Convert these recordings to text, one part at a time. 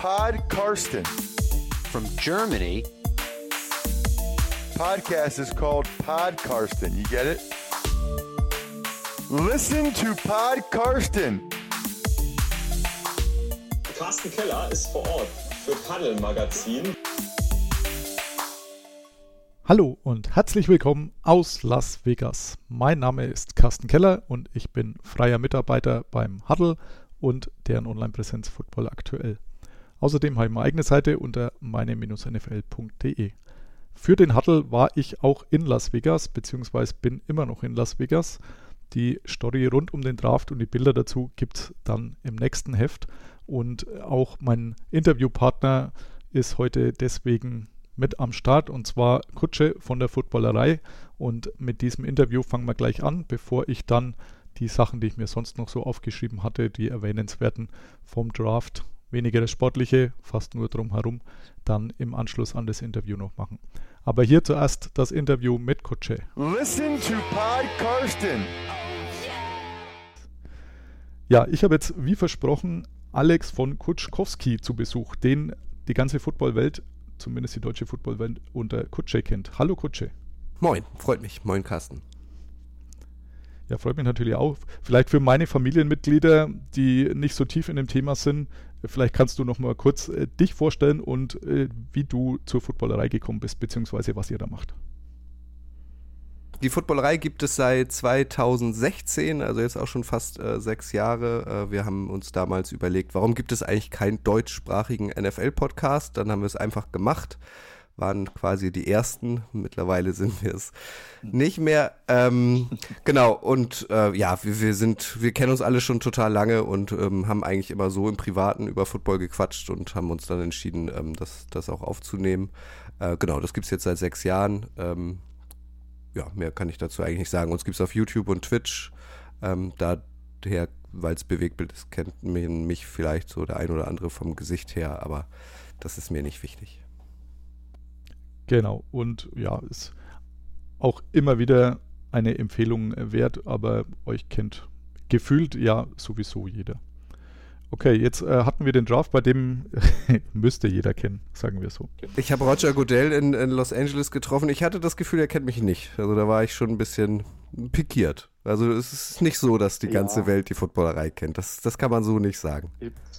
Pod Karsten. From Germany. Podcast is called Pod Karsten. You get it? Listen to Pod Karsten. Carsten Keller ist vor Ort für Paddel Magazin. Hallo und herzlich willkommen aus Las Vegas. Mein Name ist Carsten Keller und ich bin freier Mitarbeiter beim Huddle und deren Online-Präsenz Football aktuell. Außerdem habe ich meine eigene Seite unter meine-nfl.de. Für den Huddle war ich auch in Las Vegas, beziehungsweise bin immer noch in Las Vegas. Die Story rund um den Draft und die Bilder dazu gibt es dann im nächsten Heft. Und auch mein Interviewpartner ist heute deswegen mit am Start und zwar Kutsche von der Footballerei. Und mit diesem Interview fangen wir gleich an, bevor ich dann die Sachen, die ich mir sonst noch so aufgeschrieben hatte, die erwähnenswerten vom Draft, weniger das Sportliche, fast nur drumherum, dann im Anschluss an das Interview noch machen. Aber hier zuerst das Interview mit Kutsche. Listen to Pod Karsten. Ja, ich habe jetzt, wie versprochen, Alex von Kutschkowski zu Besuch, den die ganze Footballwelt zumindest die deutsche Footballwelt unter Kutsche kennt. Hallo Kutsche. Moin, freut mich. Moin Carsten. Ja, freut mich natürlich auch. Vielleicht für meine Familienmitglieder, die nicht so tief in dem Thema sind, vielleicht kannst du noch mal kurz äh, dich vorstellen und äh, wie du zur Footballerei gekommen bist, beziehungsweise was ihr da macht. Die Footballerei gibt es seit 2016, also jetzt auch schon fast äh, sechs Jahre. Äh, wir haben uns damals überlegt, warum gibt es eigentlich keinen deutschsprachigen NFL-Podcast? Dann haben wir es einfach gemacht, waren quasi die ersten. Mittlerweile sind wir es nicht mehr. Ähm, genau, und äh, ja, wir, wir, sind, wir kennen uns alle schon total lange und ähm, haben eigentlich immer so im Privaten über Football gequatscht und haben uns dann entschieden, ähm, das, das auch aufzunehmen. Äh, genau, das gibt es jetzt seit sechs Jahren. Ähm, ja, mehr kann ich dazu eigentlich nicht sagen. Uns gibt es auf YouTube und Twitch. Ähm, daher, weil es Bewegtbild ist, kennt mich vielleicht so der ein oder andere vom Gesicht her, aber das ist mir nicht wichtig. Genau, und ja, ist auch immer wieder eine Empfehlung wert, aber euch kennt gefühlt ja sowieso jeder. Okay, jetzt äh, hatten wir den Draft, bei dem müsste jeder kennen, sagen wir so. Ich habe Roger Goodell in, in, Los Angeles getroffen. Ich hatte das Gefühl, er kennt mich nicht. Also da war ich schon ein bisschen pikiert. Also es ist nicht so, dass die ja. ganze Welt die Footballerei kennt. Das, das kann man so nicht sagen.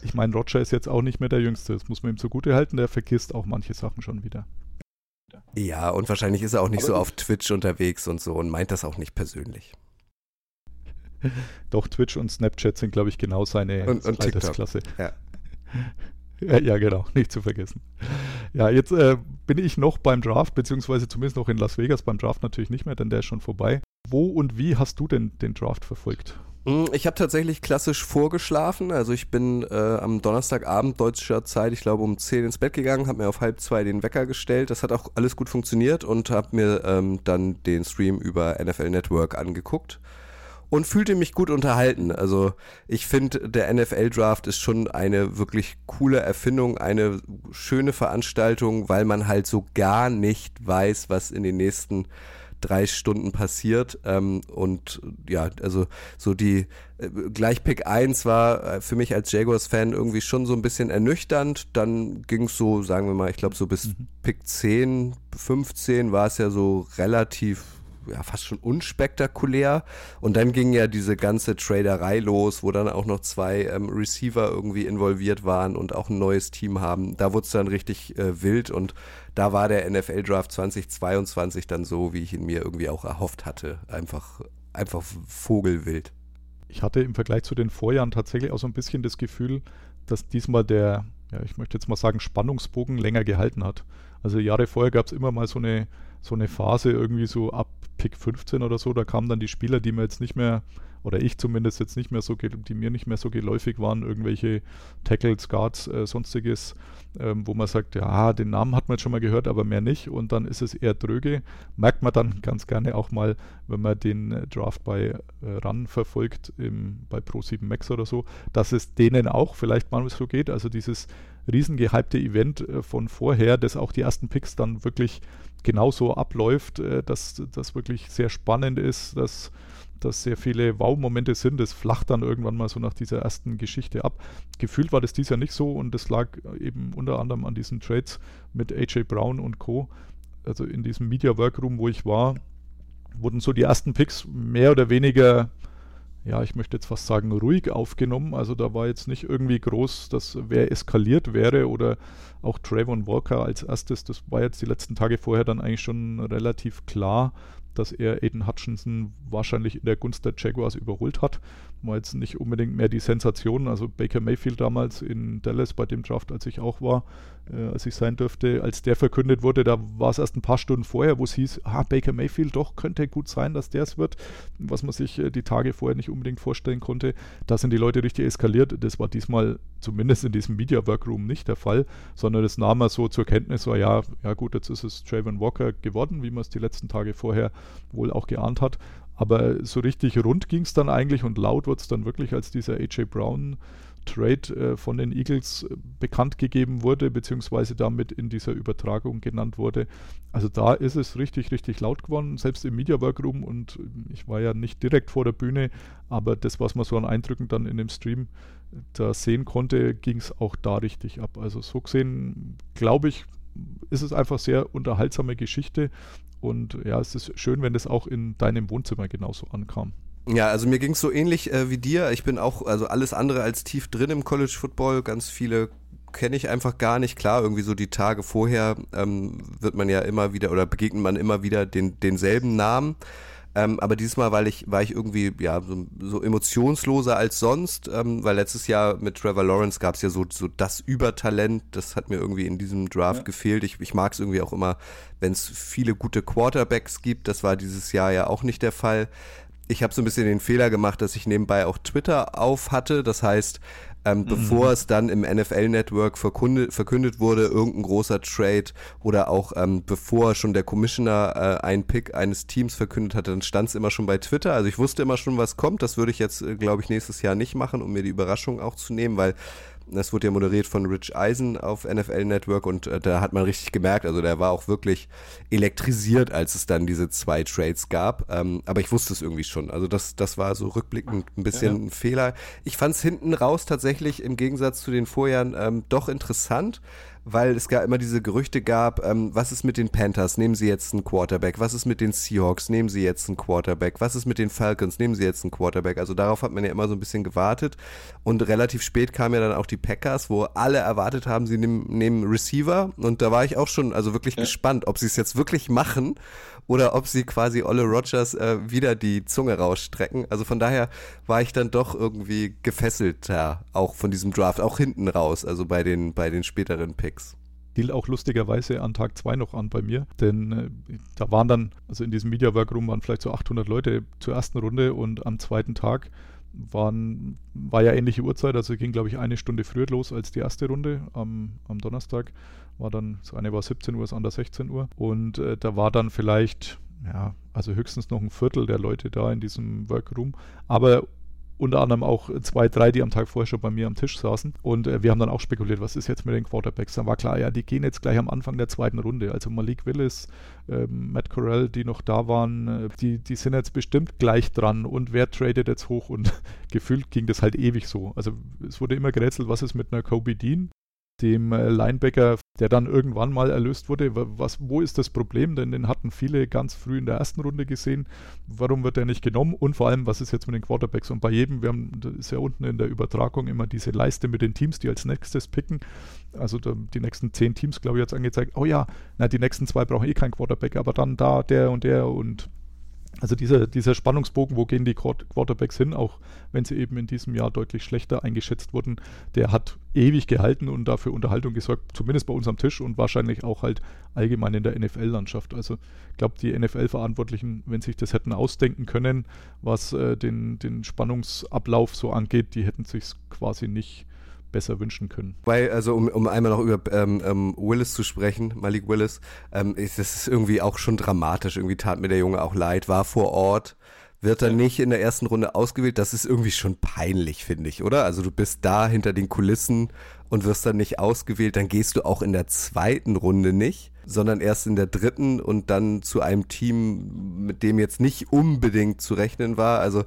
Ich meine, Roger ist jetzt auch nicht mehr der Jüngste. Das muss man ihm zugute halten. Der vergisst auch manche Sachen schon wieder. Ja, und wahrscheinlich ist er auch nicht Aber so auf Twitch unterwegs und so und meint das auch nicht persönlich. Doch, Twitch und Snapchat sind, glaube ich, genau seine und, und Altersklasse. Ja. ja, genau, nicht zu vergessen. Ja, jetzt äh, bin ich noch beim Draft, beziehungsweise zumindest noch in Las Vegas, beim Draft natürlich nicht mehr, denn der ist schon vorbei. Wo und wie hast du denn den Draft verfolgt? Hm, ich habe tatsächlich klassisch vorgeschlafen. Also ich bin äh, am Donnerstagabend deutscher Zeit, ich glaube um 10 ins Bett gegangen, habe mir auf halb zwei den Wecker gestellt. Das hat auch alles gut funktioniert und habe mir ähm, dann den Stream über NFL Network angeguckt und fühlte mich gut unterhalten. Also ich finde, der NFL-Draft ist schon eine wirklich coole Erfindung, eine schöne Veranstaltung, weil man halt so gar nicht weiß, was in den nächsten drei Stunden passiert. Ähm, und ja, also so die äh, gleich Pick 1 war äh, für mich als Jaguars-Fan irgendwie schon so ein bisschen ernüchternd. Dann ging es so, sagen wir mal, ich glaube so bis mhm. Pick 10, 15 war es ja so relativ ja, fast schon unspektakulär. Und dann ging ja diese ganze Traderei los, wo dann auch noch zwei ähm, Receiver irgendwie involviert waren und auch ein neues Team haben. Da wurde es dann richtig äh, wild und da war der NFL Draft 2022 dann so, wie ich ihn mir irgendwie auch erhofft hatte. Einfach, einfach vogelwild. Ich hatte im Vergleich zu den Vorjahren tatsächlich auch so ein bisschen das Gefühl, dass diesmal der, ja, ich möchte jetzt mal sagen, Spannungsbogen länger gehalten hat. Also Jahre vorher gab es immer mal so eine, so eine Phase irgendwie so ab Pick 15 oder so, da kamen dann die Spieler, die mir jetzt nicht mehr, oder ich zumindest jetzt nicht mehr so, die mir nicht mehr so geläufig waren, irgendwelche Tackles, Guards, äh, sonstiges, ähm, wo man sagt, ja, den Namen hat man jetzt schon mal gehört, aber mehr nicht und dann ist es eher dröge. Merkt man dann ganz gerne auch mal, wenn man den äh, Draft bei äh, RAN verfolgt, im, bei Pro7 Max oder so, dass es denen auch vielleicht mal so geht, also dieses riesengehypte Event äh, von vorher, das auch die ersten Picks dann wirklich genauso abläuft, äh, dass das wirklich sehr spannend ist, dass dass sehr viele Wow-Momente sind. Das flacht dann irgendwann mal so nach dieser ersten Geschichte ab. Gefühlt war das dies Jahr nicht so und das lag eben unter anderem an diesen Trades mit AJ Brown und Co. Also in diesem Media Workroom, wo ich war, wurden so die ersten Picks mehr oder weniger ja, ich möchte jetzt fast sagen, ruhig aufgenommen. Also da war jetzt nicht irgendwie groß, dass wer eskaliert wäre oder auch Trayvon Walker als erstes. Das war jetzt die letzten Tage vorher dann eigentlich schon relativ klar, dass er Aiden Hutchinson wahrscheinlich in der Gunst der Jaguars überholt hat war jetzt nicht unbedingt mehr die Sensation. Also Baker Mayfield damals in Dallas bei dem Draft, als ich auch war, äh, als ich sein dürfte, als der verkündet wurde, da war es erst ein paar Stunden vorher, wo es hieß, ah, Baker Mayfield, doch, könnte gut sein, dass der es wird, was man sich äh, die Tage vorher nicht unbedingt vorstellen konnte. Da sind die Leute richtig eskaliert. Das war diesmal zumindest in diesem Media Workroom nicht der Fall, sondern das nahm er so zur Kenntnis, war ja, ja gut, jetzt ist es Trayvon Walker geworden, wie man es die letzten Tage vorher wohl auch geahnt hat. Aber so richtig rund ging es dann eigentlich und laut wurde es dann wirklich, als dieser AJ Brown Trade äh, von den Eagles äh, bekannt gegeben wurde, beziehungsweise damit in dieser Übertragung genannt wurde. Also da ist es richtig, richtig laut geworden, selbst im Media Workroom und ich war ja nicht direkt vor der Bühne, aber das, was man so an Eindrücken dann in dem Stream äh, da sehen konnte, ging es auch da richtig ab. Also so gesehen, glaube ich, ist es einfach sehr unterhaltsame Geschichte und ja, es ist schön, wenn das auch in deinem Wohnzimmer genauso ankam. Ja, also mir ging es so ähnlich äh, wie dir. Ich bin auch, also alles andere als tief drin im College Football. Ganz viele kenne ich einfach gar nicht. Klar, irgendwie so die Tage vorher ähm, wird man ja immer wieder oder begegnet man immer wieder den, denselben Namen. Ähm, aber dieses Mal, weil ich, war ich irgendwie ja so, so emotionsloser als sonst, ähm, weil letztes Jahr mit Trevor Lawrence gab es ja so, so das Übertalent, das hat mir irgendwie in diesem Draft ja. gefehlt. Ich, ich mag es irgendwie auch immer, wenn es viele gute Quarterbacks gibt. Das war dieses Jahr ja auch nicht der Fall. Ich habe so ein bisschen den Fehler gemacht, dass ich nebenbei auch Twitter auf hatte. Das heißt, ähm, mhm. bevor es dann im NFL-Network verkündet, verkündet wurde, irgendein großer Trade oder auch ähm, bevor schon der Commissioner äh, einen Pick eines Teams verkündet hatte, dann stand es immer schon bei Twitter. Also ich wusste immer schon, was kommt. Das würde ich jetzt, äh, glaube ich, nächstes Jahr nicht machen, um mir die Überraschung auch zu nehmen, weil das wurde ja moderiert von Rich Eisen auf NFL Network und äh, da hat man richtig gemerkt, also der war auch wirklich elektrisiert, als es dann diese zwei Trades gab. Ähm, aber ich wusste es irgendwie schon. Also das, das war so rückblickend ein bisschen ja. ein Fehler. Ich fand es hinten raus tatsächlich im Gegensatz zu den Vorjahren ähm, doch interessant weil es gar immer diese Gerüchte gab, ähm, was ist mit den Panthers, nehmen sie jetzt einen Quarterback, was ist mit den Seahawks, nehmen sie jetzt einen Quarterback, was ist mit den Falcons, nehmen sie jetzt einen Quarterback. Also darauf hat man ja immer so ein bisschen gewartet. Und relativ spät kamen ja dann auch die Packers, wo alle erwartet haben, sie nehmen, nehmen Receiver. Und da war ich auch schon also wirklich ja. gespannt, ob sie es jetzt wirklich machen oder ob sie quasi Olle Rogers äh, wieder die Zunge rausstrecken. Also von daher war ich dann doch irgendwie gefesselter, auch von diesem Draft, auch hinten raus, also bei den, bei den späteren Picks hielt auch lustigerweise an Tag 2 noch an bei mir, denn äh, da waren dann, also in diesem Media Workroom waren vielleicht so 800 Leute zur ersten Runde und am zweiten Tag waren, war ja ähnliche Uhrzeit, also ging glaube ich eine Stunde früher los als die erste Runde am, am Donnerstag war dann, das eine war 17 Uhr, das andere 16 Uhr. Und äh, da war dann vielleicht, ja, also höchstens noch ein Viertel der Leute da in diesem Workroom. Aber unter anderem auch zwei, drei, die am Tag vorher schon bei mir am Tisch saßen. Und äh, wir haben dann auch spekuliert, was ist jetzt mit den Quarterbacks? Dann war klar, ja, die gehen jetzt gleich am Anfang der zweiten Runde. Also Malik Willis, äh, Matt Corell, die noch da waren, äh, die, die sind jetzt bestimmt gleich dran. Und wer tradet jetzt hoch? Und gefühlt ging das halt ewig so. Also es wurde immer gerätselt, was ist mit einer Kobe Dean? dem äh, Linebacker, der dann irgendwann mal erlöst wurde. Was, wo ist das Problem? Denn den hatten viele ganz früh in der ersten Runde gesehen. Warum wird er nicht genommen? Und vor allem, was ist jetzt mit den Quarterbacks? Und bei jedem, wir haben, das ist ja unten in der Übertragung immer diese Leiste mit den Teams, die als nächstes picken. Also die nächsten zehn Teams, glaube ich, hat es angezeigt. Oh ja, na, die nächsten zwei brauchen eh keinen Quarterback, aber dann da der und der und also dieser, dieser Spannungsbogen, wo gehen die Quarterbacks hin, auch wenn sie eben in diesem Jahr deutlich schlechter eingeschätzt wurden, der hat ewig gehalten und dafür Unterhaltung gesorgt, zumindest bei uns am Tisch und wahrscheinlich auch halt allgemein in der NFL-Landschaft. Also ich glaube, die NFL-Verantwortlichen, wenn sich das hätten ausdenken können, was äh, den, den Spannungsablauf so angeht, die hätten sich quasi nicht besser wünschen können. Weil, also um, um einmal noch über ähm, ähm, Willis zu sprechen, Malik Willis, ähm, ist, das irgendwie auch schon dramatisch. Irgendwie tat mir der Junge auch leid, war vor Ort, wird dann nicht in der ersten Runde ausgewählt. Das ist irgendwie schon peinlich, finde ich, oder? Also du bist da hinter den Kulissen und wirst dann nicht ausgewählt, dann gehst du auch in der zweiten Runde nicht. sondern erst in der dritten und dann zu einem Team, mit dem jetzt nicht unbedingt zu rechnen war. Also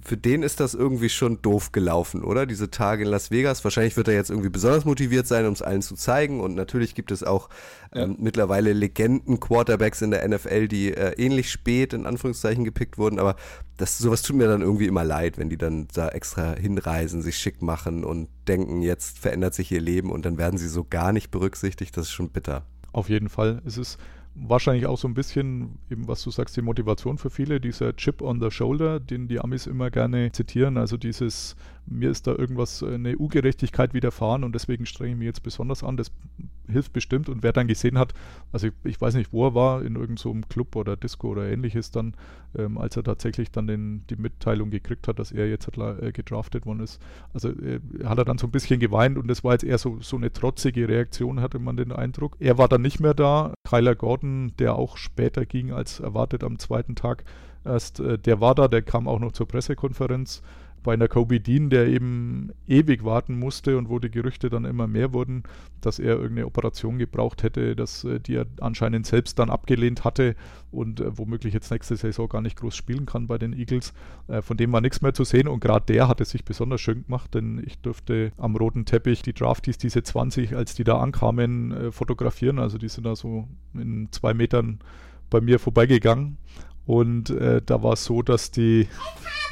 für den ist das irgendwie schon doof gelaufen, oder? Diese Tage in Las Vegas. Wahrscheinlich wird er jetzt irgendwie besonders motiviert sein, um es allen zu zeigen. Und natürlich gibt es auch ja. ähm, mittlerweile Legenden-Quarterbacks in der NFL, die äh, ähnlich spät in Anführungszeichen gepickt wurden. Aber das, sowas tut mir dann irgendwie immer leid, wenn die dann da extra hinreisen, sich schick machen und denken, jetzt verändert sich ihr Leben und dann werden sie so gar nicht berücksichtigt. Das ist schon bitter. Auf jeden Fall. Es ist wahrscheinlich auch so ein bisschen, eben was du sagst, die Motivation für viele, dieser Chip on the Shoulder, den die Amis immer gerne zitieren. Also dieses, mir ist da irgendwas, eine U-Gerechtigkeit widerfahren und deswegen strenge ich mich jetzt besonders an. Das hilft bestimmt. Und wer dann gesehen hat, also ich, ich weiß nicht, wo er war, in irgendeinem so Club oder Disco oder ähnliches, dann, ähm, als er tatsächlich dann den, die Mitteilung gekriegt hat, dass er jetzt äh, gedraftet worden ist. Also äh, hat er dann so ein bisschen geweint und das war jetzt eher so, so eine trotzige Reaktion, hatte man den Eindruck. Er war dann nicht mehr da. Kyler Gordon, der auch später ging als erwartet am zweiten Tag erst, äh, der war da, der kam auch noch zur Pressekonferenz bei einer Kobe Dean, der eben ewig warten musste und wo die Gerüchte dann immer mehr wurden, dass er irgendeine Operation gebraucht hätte, dass, äh, die er anscheinend selbst dann abgelehnt hatte und äh, womöglich jetzt nächste Saison gar nicht groß spielen kann bei den Eagles. Äh, von dem war nichts mehr zu sehen und gerade der hatte sich besonders schön gemacht, denn ich durfte am roten Teppich die Drafties, diese 20, als die da ankamen, äh, fotografieren. Also die sind da so in zwei Metern bei mir vorbeigegangen. Und äh, da war es so, dass die dass die,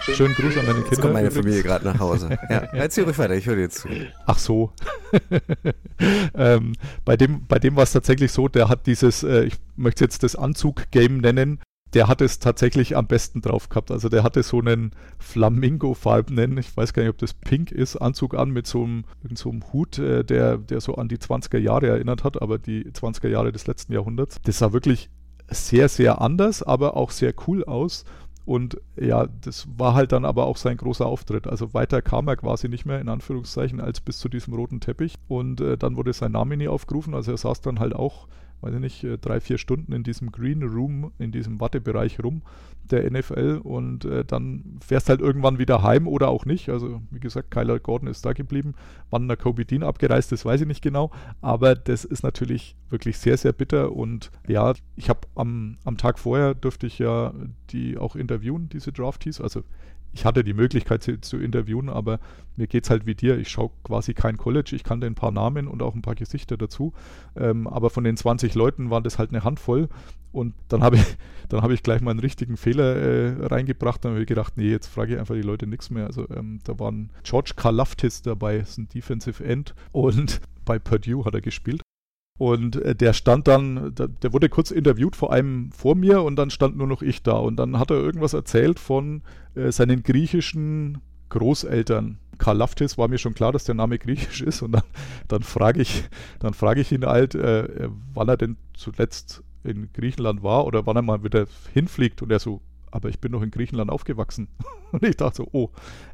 schönen Gruß an deine Kinder. Jetzt kommt meine Familie gerade nach Hause. Ja, erzähl ruhig weiter, ich höre dir zu. Ach so. ähm, bei dem, bei dem war es tatsächlich so, der hat dieses, äh, ich möchte jetzt das Anzug-Game nennen, der hat es tatsächlich am besten drauf gehabt. Also der hatte so einen Flamingo-farbenen, ich weiß gar nicht, ob das pink ist, Anzug an mit so einem, so einem Hut, äh, der, der so an die 20er Jahre erinnert hat, aber die 20er Jahre des letzten Jahrhunderts. Das sah wirklich sehr, sehr anders, aber auch sehr cool aus. Und ja, das war halt dann aber auch sein großer Auftritt. Also weiter kam er quasi nicht mehr, in Anführungszeichen, als bis zu diesem roten Teppich. Und äh, dann wurde sein Name nie aufgerufen. Also er saß dann halt auch weiß ich nicht, äh, drei, vier Stunden in diesem Green Room, in diesem Wattebereich rum der NFL und äh, dann fährst halt irgendwann wieder heim oder auch nicht. Also wie gesagt, Kyler Gordon ist da geblieben. Wann der Kobe Dean abgereist ist, weiß ich nicht genau. Aber das ist natürlich wirklich sehr, sehr bitter und ja, ich habe am, am Tag vorher durfte ich ja die auch interviewen, diese Draftees. Also ich hatte die Möglichkeit sie zu interviewen, aber mir geht es halt wie dir. Ich schaue quasi kein College. Ich kannte ein paar Namen und auch ein paar Gesichter dazu. Ähm, aber von den 20 Leuten waren das halt eine Handvoll. Und dann habe ich, dann ich gleich mal einen richtigen Fehler äh, reingebracht. Dann habe ich gedacht, nee, jetzt frage ich einfach die Leute nichts mehr. Also ähm, da waren George Kalaftis dabei, ist ein Defensive End. Und bei Purdue hat er gespielt. Und äh, der stand dann, der wurde kurz interviewt vor einem vor mir und dann stand nur noch ich da. Und dann hat er irgendwas erzählt von äh, seinen griechischen Großeltern. Karl Laftis war mir schon klar, dass der Name griechisch ist. Und dann, dann frage ich, dann ich ihn halt, äh, wann er denn zuletzt in Griechenland war oder wann er mal wieder hinfliegt. Und er so, aber ich bin noch in Griechenland aufgewachsen. Und ich dachte so, oh,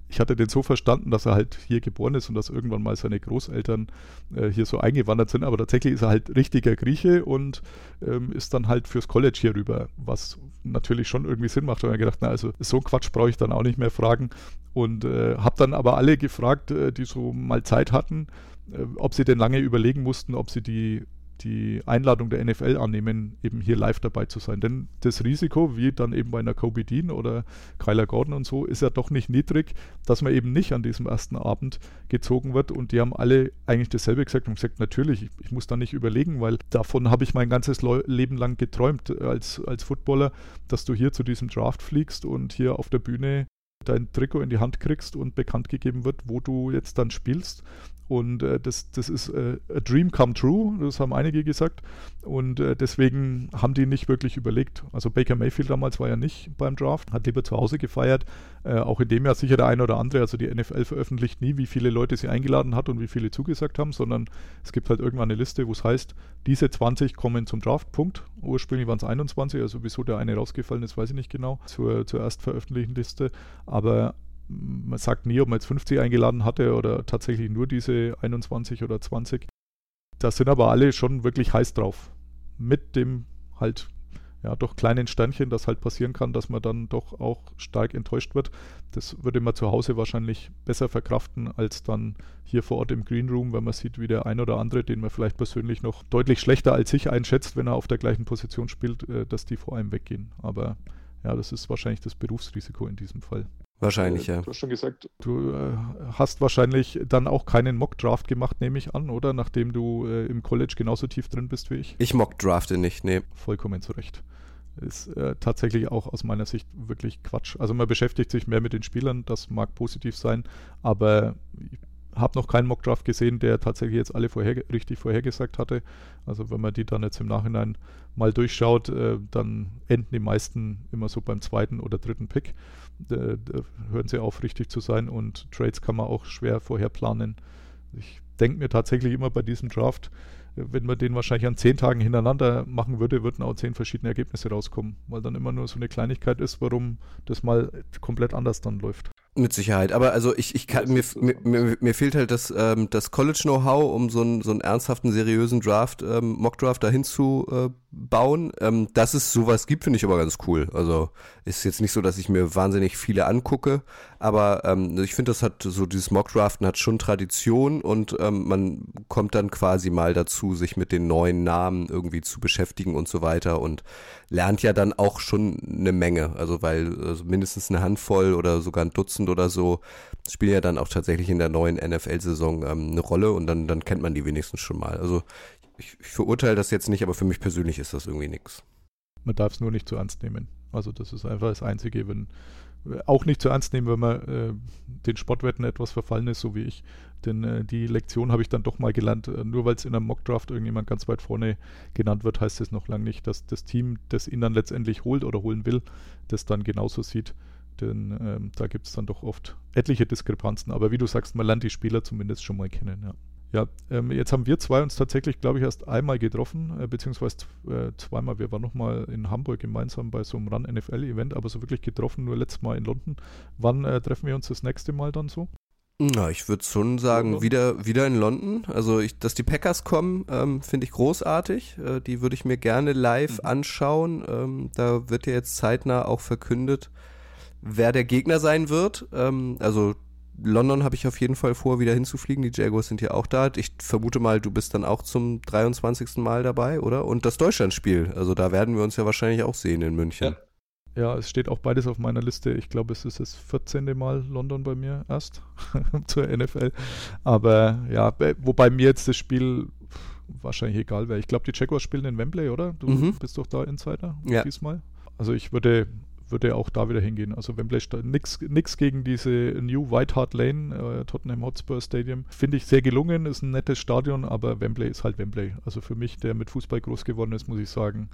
ich hatte den so verstanden, dass er halt hier geboren ist und dass irgendwann mal seine Großeltern äh, hier so eingewandert sind. Aber tatsächlich ist er halt richtiger Grieche und ähm, ist dann halt fürs College hier rüber, was natürlich schon irgendwie Sinn macht. Und ich gedacht, na, also so Quatsch brauche ich dann auch nicht mehr fragen. Und äh, habe dann aber alle gefragt, äh, die so mal Zeit hatten, äh, ob sie denn lange überlegen mussten, ob sie die die Einladung der NFL annehmen, eben hier live dabei zu sein. Denn das Risiko, wie dann eben bei einer Kobe Dean oder Kyler Gordon und so, ist ja doch nicht niedrig, dass man eben nicht an diesem ersten Abend gezogen wird. Und die haben alle eigentlich dasselbe gesagt und gesagt, natürlich, ich, ich muss da nicht überlegen, weil davon habe ich mein ganzes Leben lang geträumt als, als Footballer, dass du hier zu diesem Draft fliegst und hier auf der Bühne dein Trikot in die Hand kriegst und bekannt gegeben wird, wo du jetzt dann spielst. Und äh, das, das ist äh, a dream come true, das haben einige gesagt. Und äh, deswegen haben die nicht wirklich überlegt. Also Baker Mayfield damals war ja nicht beim Draft, hat lieber zu Hause gefeiert. Äh, auch in dem Jahr sicher der eine oder andere. Also die NFL veröffentlicht nie, wie viele Leute sie eingeladen hat und wie viele zugesagt haben, sondern es gibt halt irgendwann eine Liste, wo es heißt, diese 20 kommen zum Draft, Punkt. Ursprünglich waren es 21, also wieso der eine rausgefallen ist, weiß ich nicht genau, zur, zur erst veröffentlichten Liste. Aber man sagt nie, ob man jetzt 50 eingeladen hatte oder tatsächlich nur diese 21 oder 20. Da sind aber alle schon wirklich heiß drauf. Mit dem halt, ja, doch kleinen Sternchen, das halt passieren kann, dass man dann doch auch stark enttäuscht wird. Das würde man zu Hause wahrscheinlich besser verkraften als dann hier vor Ort im Green Room, wenn man sieht, wie der ein oder andere, den man vielleicht persönlich noch deutlich schlechter als sich einschätzt, wenn er auf der gleichen Position spielt, äh, dass die vor einem weggehen. Aber ja, das ist wahrscheinlich das Berufsrisiko in diesem Fall. Wahrscheinlich, ja. Du hast schon gesagt, Du äh, hast wahrscheinlich dann auch keinen Mock-Draft gemacht, nehme ich an, oder? Nachdem du äh, im College genauso tief drin bist wie ich. Ich mock drafte nicht, nee. Vollkommen zu Recht. Ist äh, tatsächlich auch aus meiner Sicht wirklich Quatsch. Also man beschäftigt sich mehr mit den Spielern, das mag positiv sein, aber ich habe noch keinen Mockdraft gesehen, der tatsächlich jetzt alle vorher, richtig vorhergesagt hatte. Also wenn man die dann jetzt im Nachhinein mal durchschaut, äh, dann enden die meisten immer so beim zweiten oder dritten Pick. Äh, da hören sie auf, richtig zu sein und Trades kann man auch schwer vorher planen. Ich denke mir tatsächlich immer bei diesem Draft, wenn man den wahrscheinlich an zehn Tagen hintereinander machen würde, würden auch zehn verschiedene Ergebnisse rauskommen, weil dann immer nur so eine Kleinigkeit ist, warum das mal komplett anders dann läuft. Mit Sicherheit. Aber also ich, ich kann, mir, mir, mir, fehlt halt das, ähm, das College-Know-how, um so einen, so einen ernsthaften, seriösen Draft, ähm, Mock-Draft dahin zu äh, bauen. Ähm, dass es sowas gibt, finde ich aber ganz cool. Also ist jetzt nicht so, dass ich mir wahnsinnig viele angucke, aber ähm, ich finde, das hat so dieses Mock-Draften hat schon Tradition und ähm, man kommt dann quasi mal dazu, sich mit den neuen Namen irgendwie zu beschäftigen und so weiter und lernt ja dann auch schon eine Menge. Also weil also mindestens eine Handvoll oder sogar ein Dutzend oder so spielen ja dann auch tatsächlich in der neuen NFL-Saison ähm, eine Rolle und dann, dann kennt man die wenigstens schon mal. Also ich, ich verurteile das jetzt nicht, aber für mich persönlich ist das irgendwie nix. Man darf es nur nicht zu ernst nehmen. Also das ist einfach das Einzige, wenn auch nicht zu ernst nehmen, wenn man äh, den Sportwetten etwas verfallen ist, so wie ich. Denn äh, die Lektion habe ich dann doch mal gelernt. Äh, nur weil es in einem Mockdraft irgendjemand ganz weit vorne genannt wird, heißt es noch lange nicht, dass das Team, das ihn dann letztendlich holt oder holen will, das dann genauso sieht. Denn ähm, da gibt es dann doch oft etliche Diskrepanzen. Aber wie du sagst, man lernt die Spieler zumindest schon mal kennen. Ja. Ja, ähm, jetzt haben wir zwei uns tatsächlich, glaube ich, erst einmal getroffen, äh, beziehungsweise äh, zweimal. Wir waren nochmal in Hamburg gemeinsam bei so einem Run-NFL-Event, aber so wirklich getroffen nur letztes Mal in London. Wann äh, treffen wir uns das nächste Mal dann so? Na, ich würde schon sagen, wieder, wieder in London. Also, ich, dass die Packers kommen, ähm, finde ich großartig. Äh, die würde ich mir gerne live Mhm. anschauen. Ähm, da wird ja jetzt zeitnah auch verkündet, wer der Gegner sein wird. Ähm, also, London habe ich auf jeden Fall vor, wieder hinzufliegen. Die Jaguars sind ja auch da. Ich vermute mal, du bist dann auch zum 23. Mal dabei, oder? Und das Deutschlandspiel. Also, da werden wir uns ja wahrscheinlich auch sehen in München. Ja, es steht auch beides auf meiner Liste. Ich glaube, es ist das 14. Mal London bei mir erst zur NFL. Aber ja, bei- wobei mir jetzt das Spiel wahrscheinlich egal wäre. Ich glaube, die Jaguars spielen in Wembley, oder? Du Mhm. bist doch da Insider Ja. diesmal. Also ich würde, würde auch da wieder hingehen. Also Wembley, nix, nix gegen diese New White Hart Lane, äh, Tottenham Hotspur Stadium. Finde ich sehr gelungen, ist ein nettes Stadion, aber Wembley ist halt Wembley. Also für mich, der mit Fußball groß geworden ist, muss ich sagen,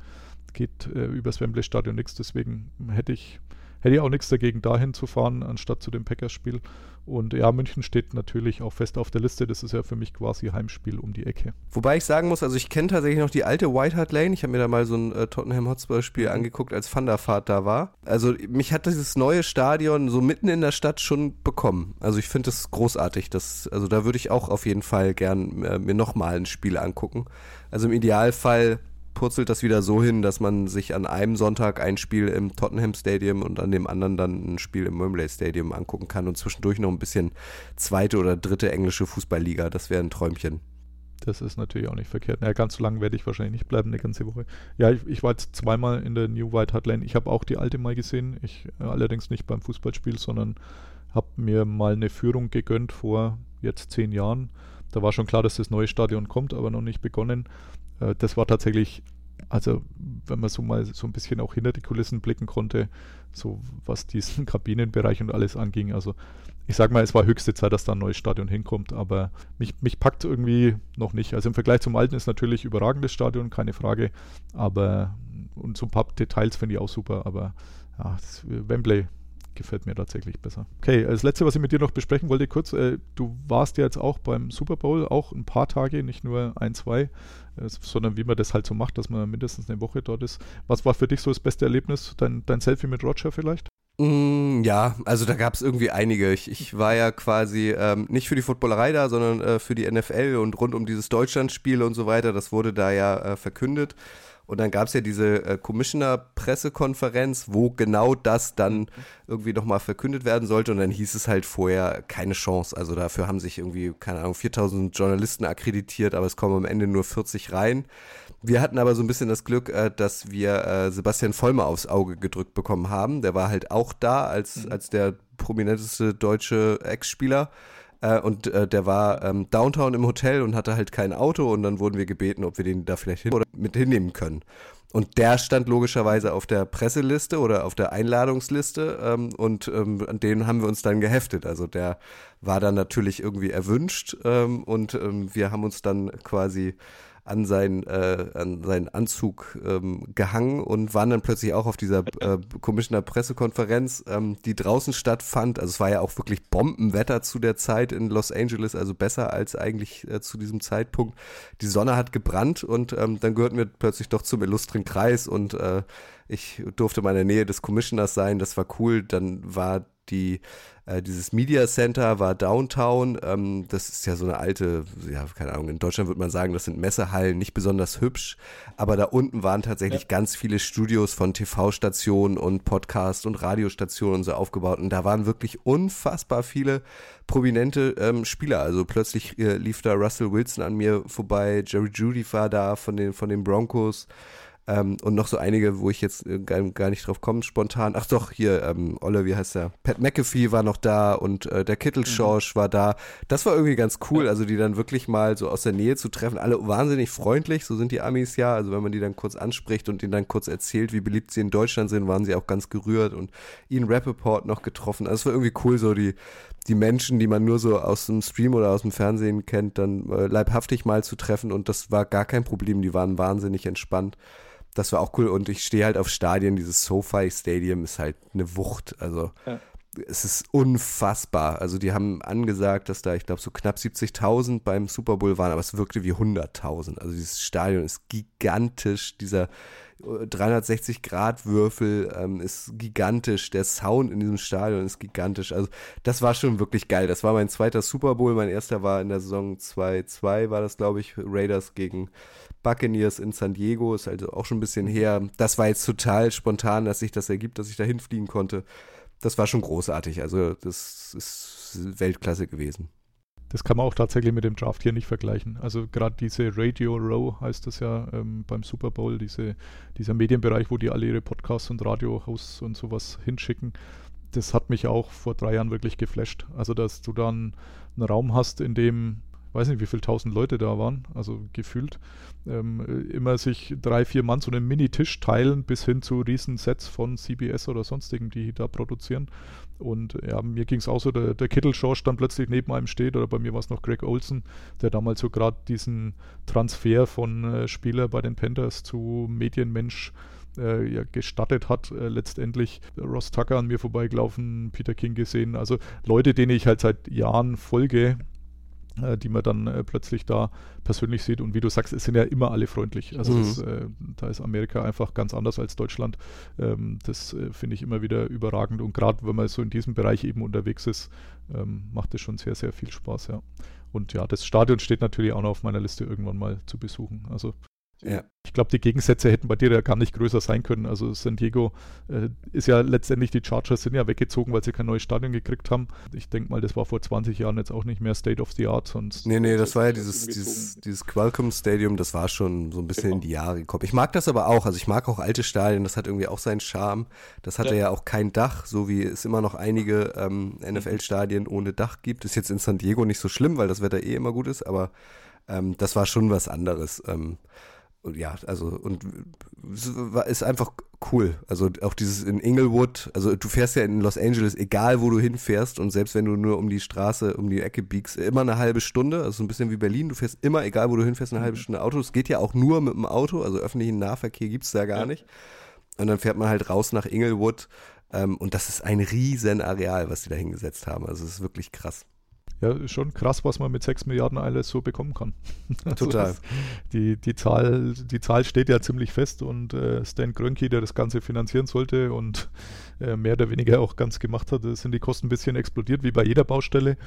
geht äh, übers Wembley Stadion nichts. Deswegen hätte ich, hätte ich auch nichts dagegen, dahin zu fahren, anstatt zu dem Packers-Spiel. Und ja, München steht natürlich auch fest auf der Liste. Das ist ja für mich quasi Heimspiel um die Ecke. Wobei ich sagen muss, also ich kenne tatsächlich noch die alte White Hart Lane. Ich habe mir da mal so ein äh, Tottenham Hotspur Spiel angeguckt, als Van der Vaart da war. Also mich hat dieses neue Stadion so mitten in der Stadt schon bekommen. Also ich finde das großartig. Das, also da würde ich auch auf jeden Fall gern äh, mir nochmal ein Spiel angucken. Also im Idealfall purzelt das wieder so hin, dass man sich an einem Sonntag ein Spiel im Tottenham Stadium und an dem anderen dann ein Spiel im Wembley Stadium angucken kann und zwischendurch noch ein bisschen zweite oder dritte englische Fußballliga. Das wäre ein Träumchen. Das ist natürlich auch nicht verkehrt. Ja, ganz so lange werde ich wahrscheinlich nicht bleiben, eine ganze Woche. Ja, ich, ich war jetzt zweimal in der New White Hart Lane. Ich habe auch die alte mal gesehen. Ich äh, allerdings nicht beim Fußballspiel, sondern habe mir mal eine Führung gegönnt vor jetzt zehn Jahren. Da war schon klar, dass das neue Stadion kommt, aber noch nicht begonnen. Äh, das war tatsächlich, also wenn man so mal so ein bisschen auch hinter die Kulissen blicken konnte, so was diesen Kabinenbereich und alles anging. Also ich sag mal, es war höchste Zeit, dass da ein neues Stadion hinkommt, aber mich, mich packt irgendwie noch nicht. Also im Vergleich zum alten ist natürlich überragendes Stadion, keine Frage, aber und so ein paar Details finde ich auch super, aber ja, Wembley gefällt mir tatsächlich besser. Okay, das letzte, was ich mit dir noch besprechen wollte, kurz, äh, du warst ja jetzt auch beim Super Bowl, auch ein paar Tage, nicht nur ein, zwei, äh, sondern wie man das halt so macht, dass man mindestens eine Woche dort ist. Was war für dich so das beste Erlebnis? Dein, dein Selfie mit Roger vielleicht? Mm, ja, also da gab es irgendwie einige. Ich, ich war ja quasi ähm, nicht für die Footballerei da, sondern äh, für die NFL und rund um dieses Deutschlandspiel und so weiter. Das wurde da ja äh, verkündet. Und dann gab es ja diese äh, Commissioner-Pressekonferenz, wo genau das dann irgendwie nochmal verkündet werden sollte. Und dann hieß es halt vorher keine Chance. Also dafür haben sich irgendwie, keine Ahnung, 4000 Journalisten akkreditiert, aber es kommen am Ende nur 40 rein. Wir hatten aber so ein bisschen das Glück, äh, dass wir äh, Sebastian Vollmer aufs Auge gedrückt bekommen haben. Der war halt auch da als, als der prominenteste deutsche Ex-Spieler. Äh, und äh, der war ähm, downtown im Hotel und hatte halt kein Auto und dann wurden wir gebeten, ob wir den da vielleicht hin oder mit hinnehmen können. Und der stand logischerweise auf der Presseliste oder auf der Einladungsliste ähm, und ähm, an den haben wir uns dann geheftet. Also der war dann natürlich irgendwie erwünscht ähm, und ähm, wir haben uns dann quasi an, sein, äh, an seinen Anzug ähm, gehangen und waren dann plötzlich auch auf dieser äh, Commissioner-Pressekonferenz, ähm, die draußen stattfand. Also es war ja auch wirklich Bombenwetter zu der Zeit in Los Angeles, also besser als eigentlich äh, zu diesem Zeitpunkt. Die Sonne hat gebrannt und ähm, dann gehörten wir plötzlich doch zum illustren Kreis und äh, ich durfte mal in der Nähe des Commissioners sein, das war cool. Dann war die, äh, dieses Media Center war Downtown. Ähm, das ist ja so eine alte, ja, keine Ahnung, in Deutschland würde man sagen, das sind Messehallen, nicht besonders hübsch. Aber da unten waren tatsächlich ja. ganz viele Studios von TV-Stationen und Podcast- und Radiostationen und so aufgebaut. Und da waren wirklich unfassbar viele prominente ähm, Spieler. Also plötzlich äh, lief da Russell Wilson an mir vorbei, Jerry Judy war da von den, von den Broncos. Ähm, und noch so einige, wo ich jetzt äh, gar, gar, nicht drauf komme, spontan. Ach doch, hier, ähm, Olle, wie heißt der? Pat McAfee war noch da und äh, der Kittelschorsch mhm. war da. Das war irgendwie ganz cool, also die dann wirklich mal so aus der Nähe zu treffen. Alle wahnsinnig freundlich, so sind die Amis ja. Also wenn man die dann kurz anspricht und ihnen dann kurz erzählt, wie beliebt sie in Deutschland sind, waren sie auch ganz gerührt und Ian Rappaport noch getroffen. Also es war irgendwie cool, so die, die Menschen, die man nur so aus dem Stream oder aus dem Fernsehen kennt, dann äh, leibhaftig mal zu treffen und das war gar kein Problem. Die waren wahnsinnig entspannt das war auch cool. Und ich stehe halt auf Stadien. Dieses SoFi Stadium ist halt eine Wucht. Also ja. es ist unfassbar. Also die haben angesagt, dass da, ich glaube, so knapp 70.000 beim Super Bowl waren, aber es wirkte wie 100.000. Also dieses Stadion ist gigantisch. Dieser 360-Grad-Würfel ähm, ist gigantisch. Der Sound in diesem Stadion ist gigantisch. Also das war schon wirklich geil. Das war mein zweiter Super Bowl. Mein erster war in der Saison 2-2, war das, glaube ich, Raiders gegen Buccaneers in San Diego. Ist also auch schon ein bisschen her. Das war jetzt total spontan, dass sich das ergibt, dass ich da hinfliegen konnte. Das war schon großartig. Also das ist Weltklasse gewesen. Das kann man auch tatsächlich mit dem Draft hier nicht vergleichen. Also gerade diese Radio Row heißt das ja ähm, beim Super Bowl, diese, dieser Medienbereich, wo die alle ihre Podcasts und Radiohosts und sowas hinschicken. Das hat mich auch vor drei Jahren wirklich geflasht. Also dass du dann einen Raum hast, in dem weiß nicht, wie viele tausend Leute da waren, also gefühlt, ähm, immer sich drei, vier Mann so einen Mini-Tisch teilen, bis hin zu Riesensets von CBS oder sonstigen, die da produzieren. Und ja, mir ging es auch so, der, der Kittelschorsch dann plötzlich neben einem steht, oder bei mir war es noch Greg Olson, der damals so gerade diesen Transfer von äh, Spieler bei den Panthers zu Medienmensch äh, ja, gestattet hat, äh, letztendlich Ross Tucker an mir vorbeigelaufen, Peter King gesehen, also Leute, denen ich halt seit Jahren folge, äh, die man dann äh, plötzlich da persönlich sieht. Und wie du sagst, es sind ja immer alle freundlich. Also mhm. das, äh, da ist Amerika einfach ganz anders als Deutschland. Ähm, das äh, finde ich immer wieder überragend. Und gerade wenn man so in diesem Bereich eben unterwegs ist, ähm, macht es schon sehr, sehr viel Spaß, ja. Und ja, das Stadion steht natürlich auch noch auf meiner Liste irgendwann mal zu besuchen. Also ja. Ich glaube, die Gegensätze hätten bei dir ja gar nicht größer sein können. Also San Diego äh, ist ja letztendlich, die Chargers sind ja weggezogen, weil sie kein neues Stadion gekriegt haben. Ich denke mal, das war vor 20 Jahren jetzt auch nicht mehr State of the Art. Sonst nee, nee, das war ja dieses, dieses, dieses Qualcomm Stadium, das war schon so ein bisschen genau. in die Jahre gekommen. Ich mag das aber auch. Also ich mag auch alte Stadien, das hat irgendwie auch seinen Charme. Das hatte ja, ja auch kein Dach, so wie es immer noch einige ähm, NFL-Stadien ohne Dach gibt. Ist jetzt in San Diego nicht so schlimm, weil das Wetter eh immer gut ist, aber ähm, das war schon was anderes. Ähm, ja, also und ist einfach cool. Also auch dieses in Inglewood, also du fährst ja in Los Angeles, egal wo du hinfährst und selbst wenn du nur um die Straße, um die Ecke biegst, immer eine halbe Stunde, also ein bisschen wie Berlin, du fährst immer, egal wo du hinfährst, eine halbe mhm. Stunde Auto. Es geht ja auch nur mit dem Auto, also öffentlichen Nahverkehr gibt's da gar ja. nicht. Und dann fährt man halt raus nach Inglewood ähm, und das ist ein riesen Areal, was die da hingesetzt haben. Also es ist wirklich krass. Ja, schon krass, was man mit 6 Milliarden alles so bekommen kann. Also Total. das- die, die, Zahl, die Zahl steht ja ziemlich fest und äh, Stan Kroenke, der das Ganze finanzieren sollte und äh, mehr oder weniger auch ganz gemacht hat, da sind die Kosten ein bisschen explodiert, wie bei jeder Baustelle.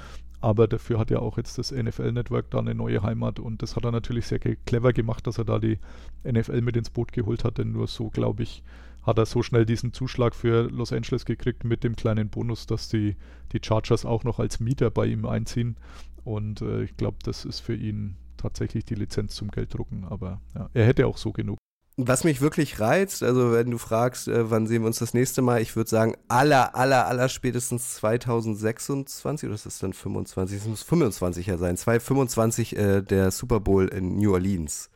Aber dafür hat ja auch jetzt das NFL-Network da eine neue Heimat und das hat er natürlich sehr clever gemacht, dass er da die NFL mit ins Boot geholt hat, denn nur so, glaube ich, hat er so schnell diesen Zuschlag für Los Angeles gekriegt mit dem kleinen Bonus, dass die, die Chargers auch noch als Mieter bei ihm einziehen. Und äh, ich glaube, das ist für ihn tatsächlich die Lizenz zum Gelddrucken. Aber ja, er hätte auch so genug. Was mich wirklich reizt, also wenn du fragst, äh, wann sehen wir uns das nächste Mal, ich würde sagen, aller, aller, aller spätestens 2026 oder ist das dann 25? Es muss 25 ja sein. 2025 äh, der Super Bowl in New Orleans.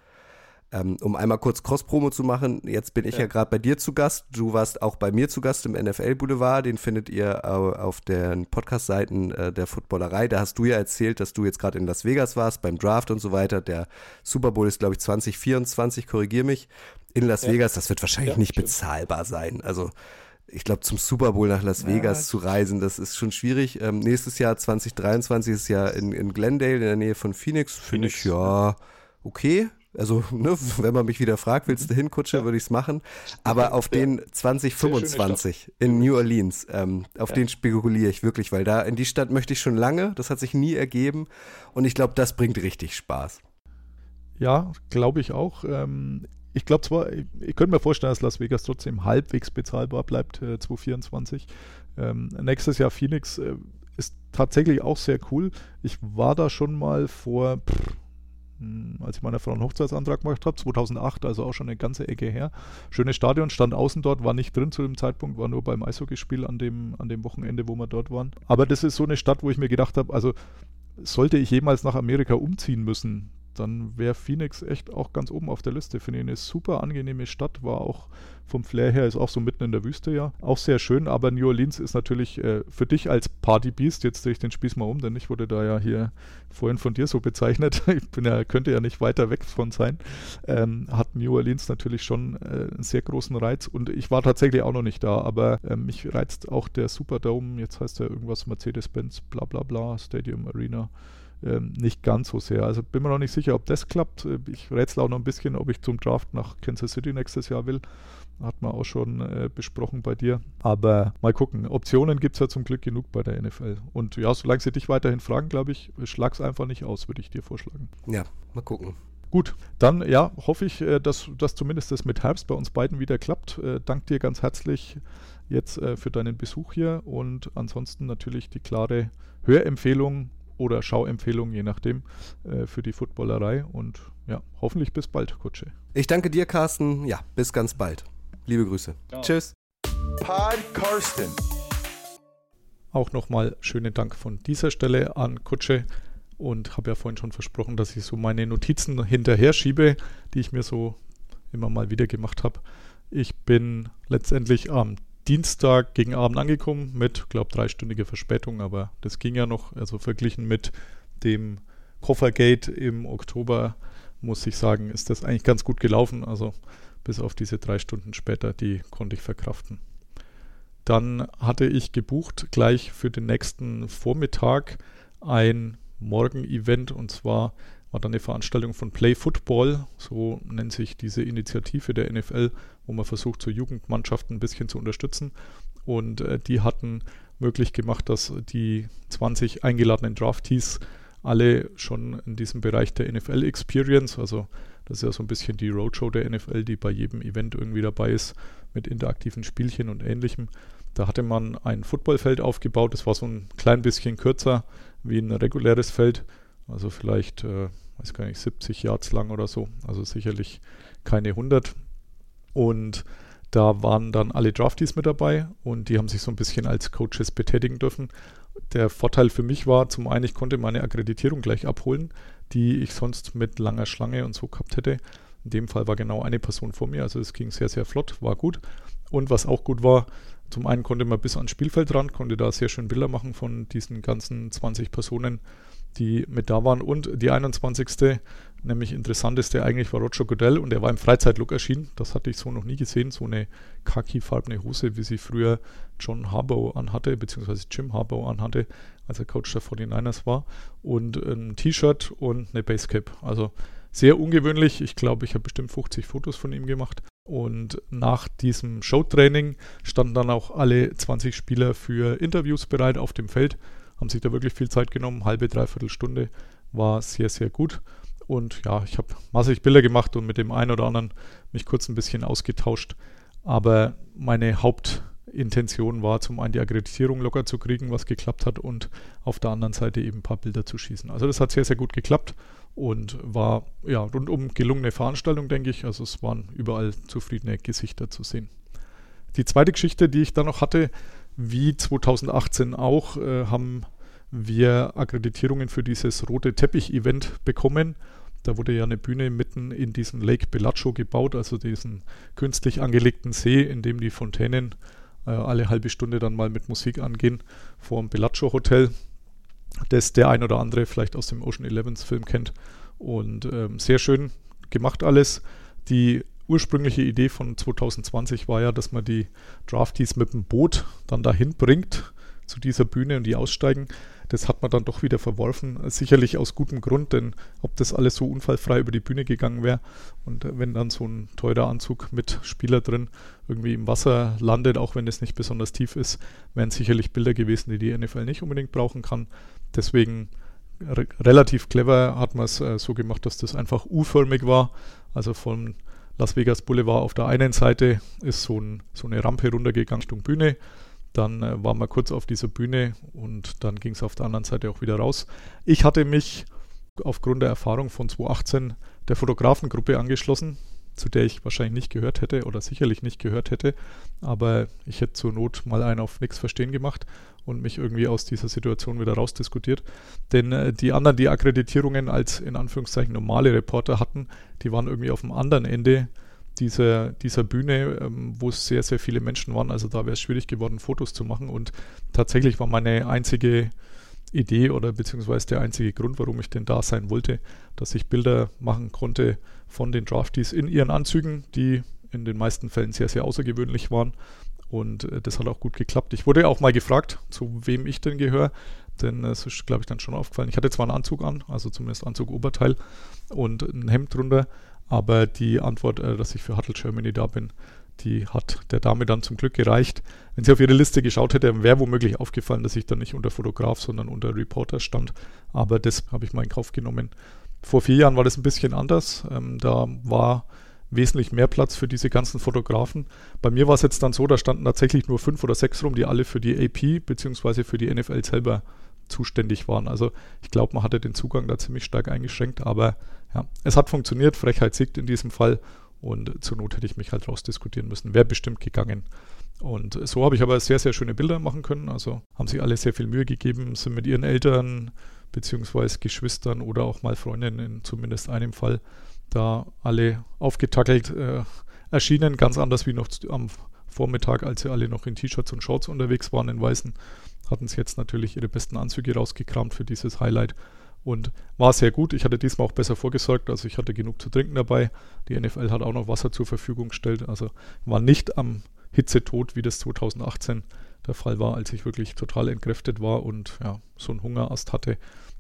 Ähm, um einmal kurz Cross-Promo zu machen, jetzt bin ich ja, gerade bei dir zu Gast. Du warst auch bei mir zu Gast im NFL Boulevard. Den findet ihr au- auf den Podcast-Seiten äh, der Footballerei. Da hast du ja erzählt, dass du jetzt gerade in Las Vegas warst beim Draft und so weiter. Der Super Bowl ist, glaube ich, 2024, korrigier mich. In Las Vegas, das wird wahrscheinlich Ja, nicht stimmt. bezahlbar sein. Also ich glaube, zum Super Bowl nach Las Vegas zu reisen, das ist schon schwierig. Ähm, nächstes Jahr 2023 ist ja in, in Glendale in der Nähe von Phoenix. Finde ich Phoenix, ja okay. Also, ne, wenn man mich wieder fragt, willst du hin, Kutsche, würde ich es machen. Aber auf den 2025 in New Orleans, ähm, auf den spekuliere ich wirklich, weil da in die Stadt möchte ich schon lange. Das hat sich nie ergeben. Und ich glaube, das bringt richtig Spaß. Ja, glaube ich auch. Ähm, ich glaube zwar, ich, ich könnte mir vorstellen, dass Las Vegas trotzdem halbwegs bezahlbar bleibt, äh, 2024. Ähm, nächstes Jahr Phoenix äh, ist tatsächlich auch sehr cool. Ich war da schon mal vor, pff, als ich meiner Frau einen Hochzeitsantrag gemacht habe, 2008, also auch schon eine ganze Ecke her. Schönes Stadion, stand außen dort, war nicht drin zu dem Zeitpunkt, war nur beim Eishockeyspiel an dem, an dem Wochenende, wo wir dort waren. Aber das ist so eine Stadt, wo ich mir gedacht habe, also sollte ich jemals nach Amerika umziehen müssen, dann wäre Phoenix echt auch ganz oben auf der Liste. Finde ich eine super angenehme Stadt, war auch vom Flair her, ist auch so mitten in der Wüste ja. Auch sehr schön, aber New Orleans ist natürlich äh, für dich als Partybeast, jetzt drehe ich den Spieß mal um, denn ich wurde da ja hier vorhin von dir so bezeichnet, ich bin ja, könnte ja nicht weiter weg von sein, ähm, hat New Orleans natürlich schon äh, einen sehr großen Reiz und ich war tatsächlich auch noch nicht da, aber ähm, mich reizt auch der Superdome, jetzt heißt er irgendwas Mercedes-Benz, bla bla bla, Stadium Arena, ähm, nicht ganz so sehr. Also bin mir noch nicht sicher, ob das klappt. Äh, Ich rätsel auch noch ein bisschen, ob ich zum Draft nach Kansas City nächstes Jahr will. Hat man auch schon äh, besprochen bei dir. Aber mal gucken. Optionen gibt es ja zum Glück genug bei der NFL. Und ja, solange sie dich weiterhin fragen, glaube ich, schlag's einfach nicht aus, würde ich dir vorschlagen. Ja, mal gucken. Gut, dann ja, hoffe ich, äh, dass, dass zumindest das mit Herbst bei uns beiden wieder klappt. Äh, dank dir ganz herzlich jetzt äh, für deinen Besuch hier und ansonsten natürlich die klare Hörempfehlung oder Schauempfehlung, je nachdem, äh, für die Footballerei und ja, hoffentlich bis bald, Kutsche. Ich danke dir, Carsten. Ja, bis ganz bald. Liebe Grüße. Tschüss. Pod Karsten. Auch nochmal schönen Dank von dieser Stelle an Kutsche und habe ja vorhin schon versprochen, dass ich so meine Notizen hinterher schiebe, die ich mir so immer mal wieder gemacht habe. Ich bin letztendlich am Dienstag gegen Abend angekommen mit, glaube dreistündiger Verspätung, aber das ging ja noch. Also verglichen mit dem Koffergate im Oktober muss ich sagen, ist das eigentlich ganz gut gelaufen. Also bis auf diese drei Stunden später, die konnte ich verkraften. Dann hatte ich gebucht gleich für den nächsten Vormittag ein Morgen-Event und zwar war dann eine Veranstaltung von Play Football, so nennt sich diese Initiative der NFL, wo man versucht, so Jugendmannschaften ein bisschen zu unterstützen. Und äh, die hatten möglich gemacht, dass die 20 eingeladenen Draftees alle schon in diesem Bereich der NFL Experience, also das ist ja so ein bisschen die Roadshow der NFL, die bei jedem Event irgendwie dabei ist, mit interaktiven Spielchen und ähnlichem. Da hatte man ein Footballfeld aufgebaut, das war so ein klein bisschen kürzer wie ein reguläres Feld, also vielleicht, äh, weiß gar nicht, 70 Yards lang oder so, also sicherlich keine 100. Und da waren dann alle Draftees mit dabei und die haben sich so ein bisschen als Coaches betätigen dürfen. Der Vorteil für mich war, zum einen, ich konnte meine Akkreditierung gleich abholen, die ich sonst mit langer Schlange und so gehabt hätte. In dem Fall war genau eine Person vor mir, also es ging sehr, sehr flott, war gut. Und was auch gut war, zum einen konnte man bis ans Spielfeld ran, konnte da sehr schön Bilder machen von diesen ganzen 20 Personen, die mit da waren. Und die 21. Nämlich interessant ist der eigentlich war Roger Goodell und der war im Freizeitlook erschienen. Das hatte ich so noch nie gesehen. So eine khaki-farbene Hose, wie sie früher John Harbaugh anhatte, beziehungsweise Jim Harbaugh anhatte, als er Coach der 49ers war. Und ein T-Shirt und eine Basecap. Also sehr ungewöhnlich. Ich glaube, ich habe bestimmt 50 Fotos von ihm gemacht. Und nach diesem Showtraining standen dann auch alle 20 Spieler für Interviews bereit auf dem Feld. Haben sich da wirklich viel Zeit genommen, halbe, dreiviertel Stunde. War sehr, sehr gut. Und ja, ich habe massig Bilder gemacht und mit dem einen oder anderen mich kurz ein bisschen ausgetauscht. Aber meine Hauptintention war zum einen die Akkreditierung locker zu kriegen, was geklappt hat, und auf der anderen Seite eben ein paar Bilder zu schießen. Also das hat sehr, sehr gut geklappt und war ja rundum gelungene Veranstaltung, denke ich. Also es waren überall zufriedene Gesichter zu sehen. Die zweite Geschichte, die ich dann noch hatte, wie 2018 auch, äh, haben wir Akkreditierungen für dieses rote Teppich-Event bekommen. Da wurde ja eine Bühne mitten in diesen Lake Bellaccio gebaut, also diesen künstlich angelegten See, in dem die Fontänen äh, alle halbe Stunde dann mal mit Musik angehen, vor dem Bellaccio Hotel, das der ein oder andere vielleicht aus dem Ocean Elevens Film kennt. Und ähm, sehr schön gemacht alles. Die ursprüngliche Idee von 2020 war ja, dass man die Draftees mit dem Boot dann dahin bringt zu dieser Bühne und die aussteigen. Das hat man dann doch wieder verworfen. Sicherlich aus gutem Grund, denn ob das alles so unfallfrei über die Bühne gegangen wäre und wenn dann so ein teurer Anzug mit Spieler drin irgendwie im Wasser landet, auch wenn es nicht besonders tief ist, wären sicherlich Bilder gewesen, die die NFL nicht unbedingt brauchen kann. Deswegen re relativ clever hat man es äh, so gemacht, dass das einfach U-förmig war. Also vom Las Vegas Boulevard auf der einen Seite ist so, ein, so eine Rampe runtergegangen Richtung Bühne dann äh, waren wir kurz auf dieser Bühne und dann ging es auf der anderen Seite auch wieder raus. Ich hatte mich aufgrund der Erfahrung von 2018 der Fotografengruppe angeschlossen, zu der ich wahrscheinlich nicht gehört hätte oder sicherlich nicht gehört hätte. Aber ich hätte zur Not mal einen auf nichts verstehen gemacht und mich irgendwie aus dieser Situation wieder rausdiskutiert. Denn äh, die anderen, die Akkreditierungen als in Anführungszeichen normale Reporter hatten, die waren irgendwie auf dem anderen Ende dieser, dieser Bühne, ähm, wo es sehr, sehr viele Menschen waren. Also da wäre es schwierig geworden, Fotos zu machen. Und tatsächlich war meine einzige Idee oder beziehungsweise der einzige Grund, warum ich denn da sein wollte, dass ich Bilder machen konnte von den Draftees in ihren Anzügen, die in den meisten Fällen sehr, sehr außergewöhnlich waren. Und äh, das hat auch gut geklappt. Ich wurde auch mal gefragt, zu wem ich denn gehöre, denn es ist, glaube ich, dann schon aufgefallen. Ich hatte zwar einen Anzug an, also zumindest Anzug-Oberteil und ein Hemd drunter, aber die Antwort, äh, dass ich für Huddle Germany da bin, die hat der Dame dann zum Glück gereicht. Wenn sie auf ihre Liste geschaut hätte, wäre womöglich aufgefallen, dass ich dann nicht unter Fotograf, sondern unter Reporter stand. Aber das habe ich mal in Kauf genommen. Vor vier Jahren war das ein bisschen anders. Ähm, da war wesentlich mehr Platz für diese ganzen Fotografen. Bei mir war es jetzt dann so, da standen tatsächlich nur fünf oder sechs rum, die alle für die AP bzw. für die NFL selber zuständig waren. Also ich glaube, man hatte den Zugang da ziemlich stark eingeschränkt, aber ja, es hat funktioniert, Frechheit siegt in diesem Fall und zur Not hätte ich mich halt rausdiskutieren müssen. Wäre bestimmt gegangen. Und so habe ich aber sehr, sehr schöne Bilder machen können. Also haben sich alle sehr viel Mühe gegeben, sind mit ihren Eltern beziehungsweise Geschwistern oder auch mal Freundinnen in zumindest einem Fall da alle aufgetackelt äh, erschienen. Ganz anders wie noch am Vormittag, als sie alle noch in T-Shirts und Shorts unterwegs waren in weißen, hatten sie jetzt natürlich ihre besten Anzüge rausgekramt für dieses Highlight und war sehr gut. Ich hatte diesmal auch besser vorgesorgt, also ich hatte genug zu trinken dabei. Die NFL hat auch noch Wasser zur Verfügung gestellt, also war nicht am Hitzetod, wie das 2018 der Fall war, als ich wirklich total entkräftet war und ja, so einen Hungerast hatte.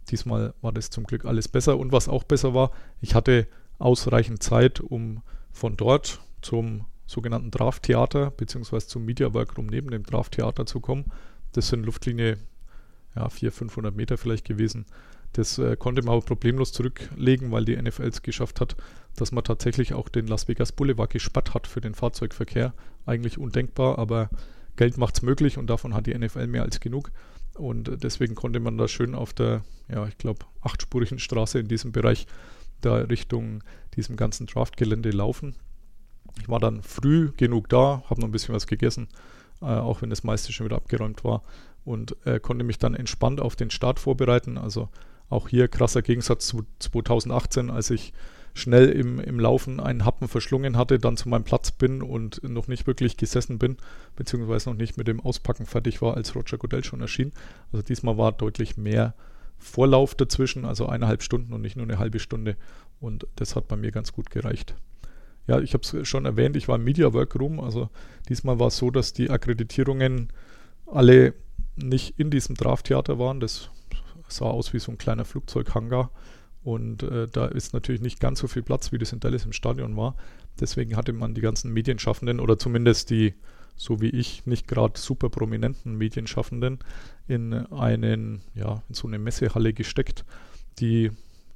Diesmal war das zum Glück alles besser und was auch besser war, ich hatte ausreichend Zeit, um von dort zum sogenannten Drafttheater beziehungsweise zum Media Workroom neben dem Drafttheater zu kommen. Das sind Luftlinie ja, 400, 500 Meter vielleicht gewesen. Das äh, konnte man aber problemlos zurücklegen, weil die NFL es geschafft hat, dass man tatsächlich auch den Las Vegas Boulevard gesperrt hat für den Fahrzeugverkehr. Eigentlich undenkbar, aber Geld macht es möglich und davon hat die NFL mehr als genug. Und deswegen konnte man da schön auf der, ja, ich glaube, achtspurigen Straße in diesem Bereich da Richtung diesem ganzen Draftgelände laufen. Ich war dann früh genug da, habe noch ein bisschen was gegessen, äh, auch wenn das meiste schon wieder abgeräumt war und äh, konnte mich dann entspannt auf den Start vorbereiten. Also auch hier krasser Gegensatz zu 2018, als ich schnell im, im Laufen einen Happen verschlungen hatte, dann zu meinem Platz bin und noch nicht wirklich gesessen bin, beziehungsweise noch nicht mit dem Auspacken fertig war, als Roger Goodell schon erschien. Also diesmal war deutlich mehr Vorlauf dazwischen, also eineinhalb Stunden und nicht nur eine halbe Stunde. Und das hat bei mir ganz gut gereicht. Ja, ich habe es schon erwähnt, ich war im Media Workroom. Also diesmal war es so, dass die Akkreditierungen alle nicht in diesem Drafttheater waren. Das sah aus wie so ein kleiner Flugzeughangar. Und äh, da ist natürlich nicht ganz so viel Platz, wie das in Dallas im Stadion war. Deswegen hatte man die ganzen Medienschaffenden oder zumindest die, so wie ich, nicht gerade super prominenten Medienschaffenden in einen, ja, in so eine Messehalle gesteckt, die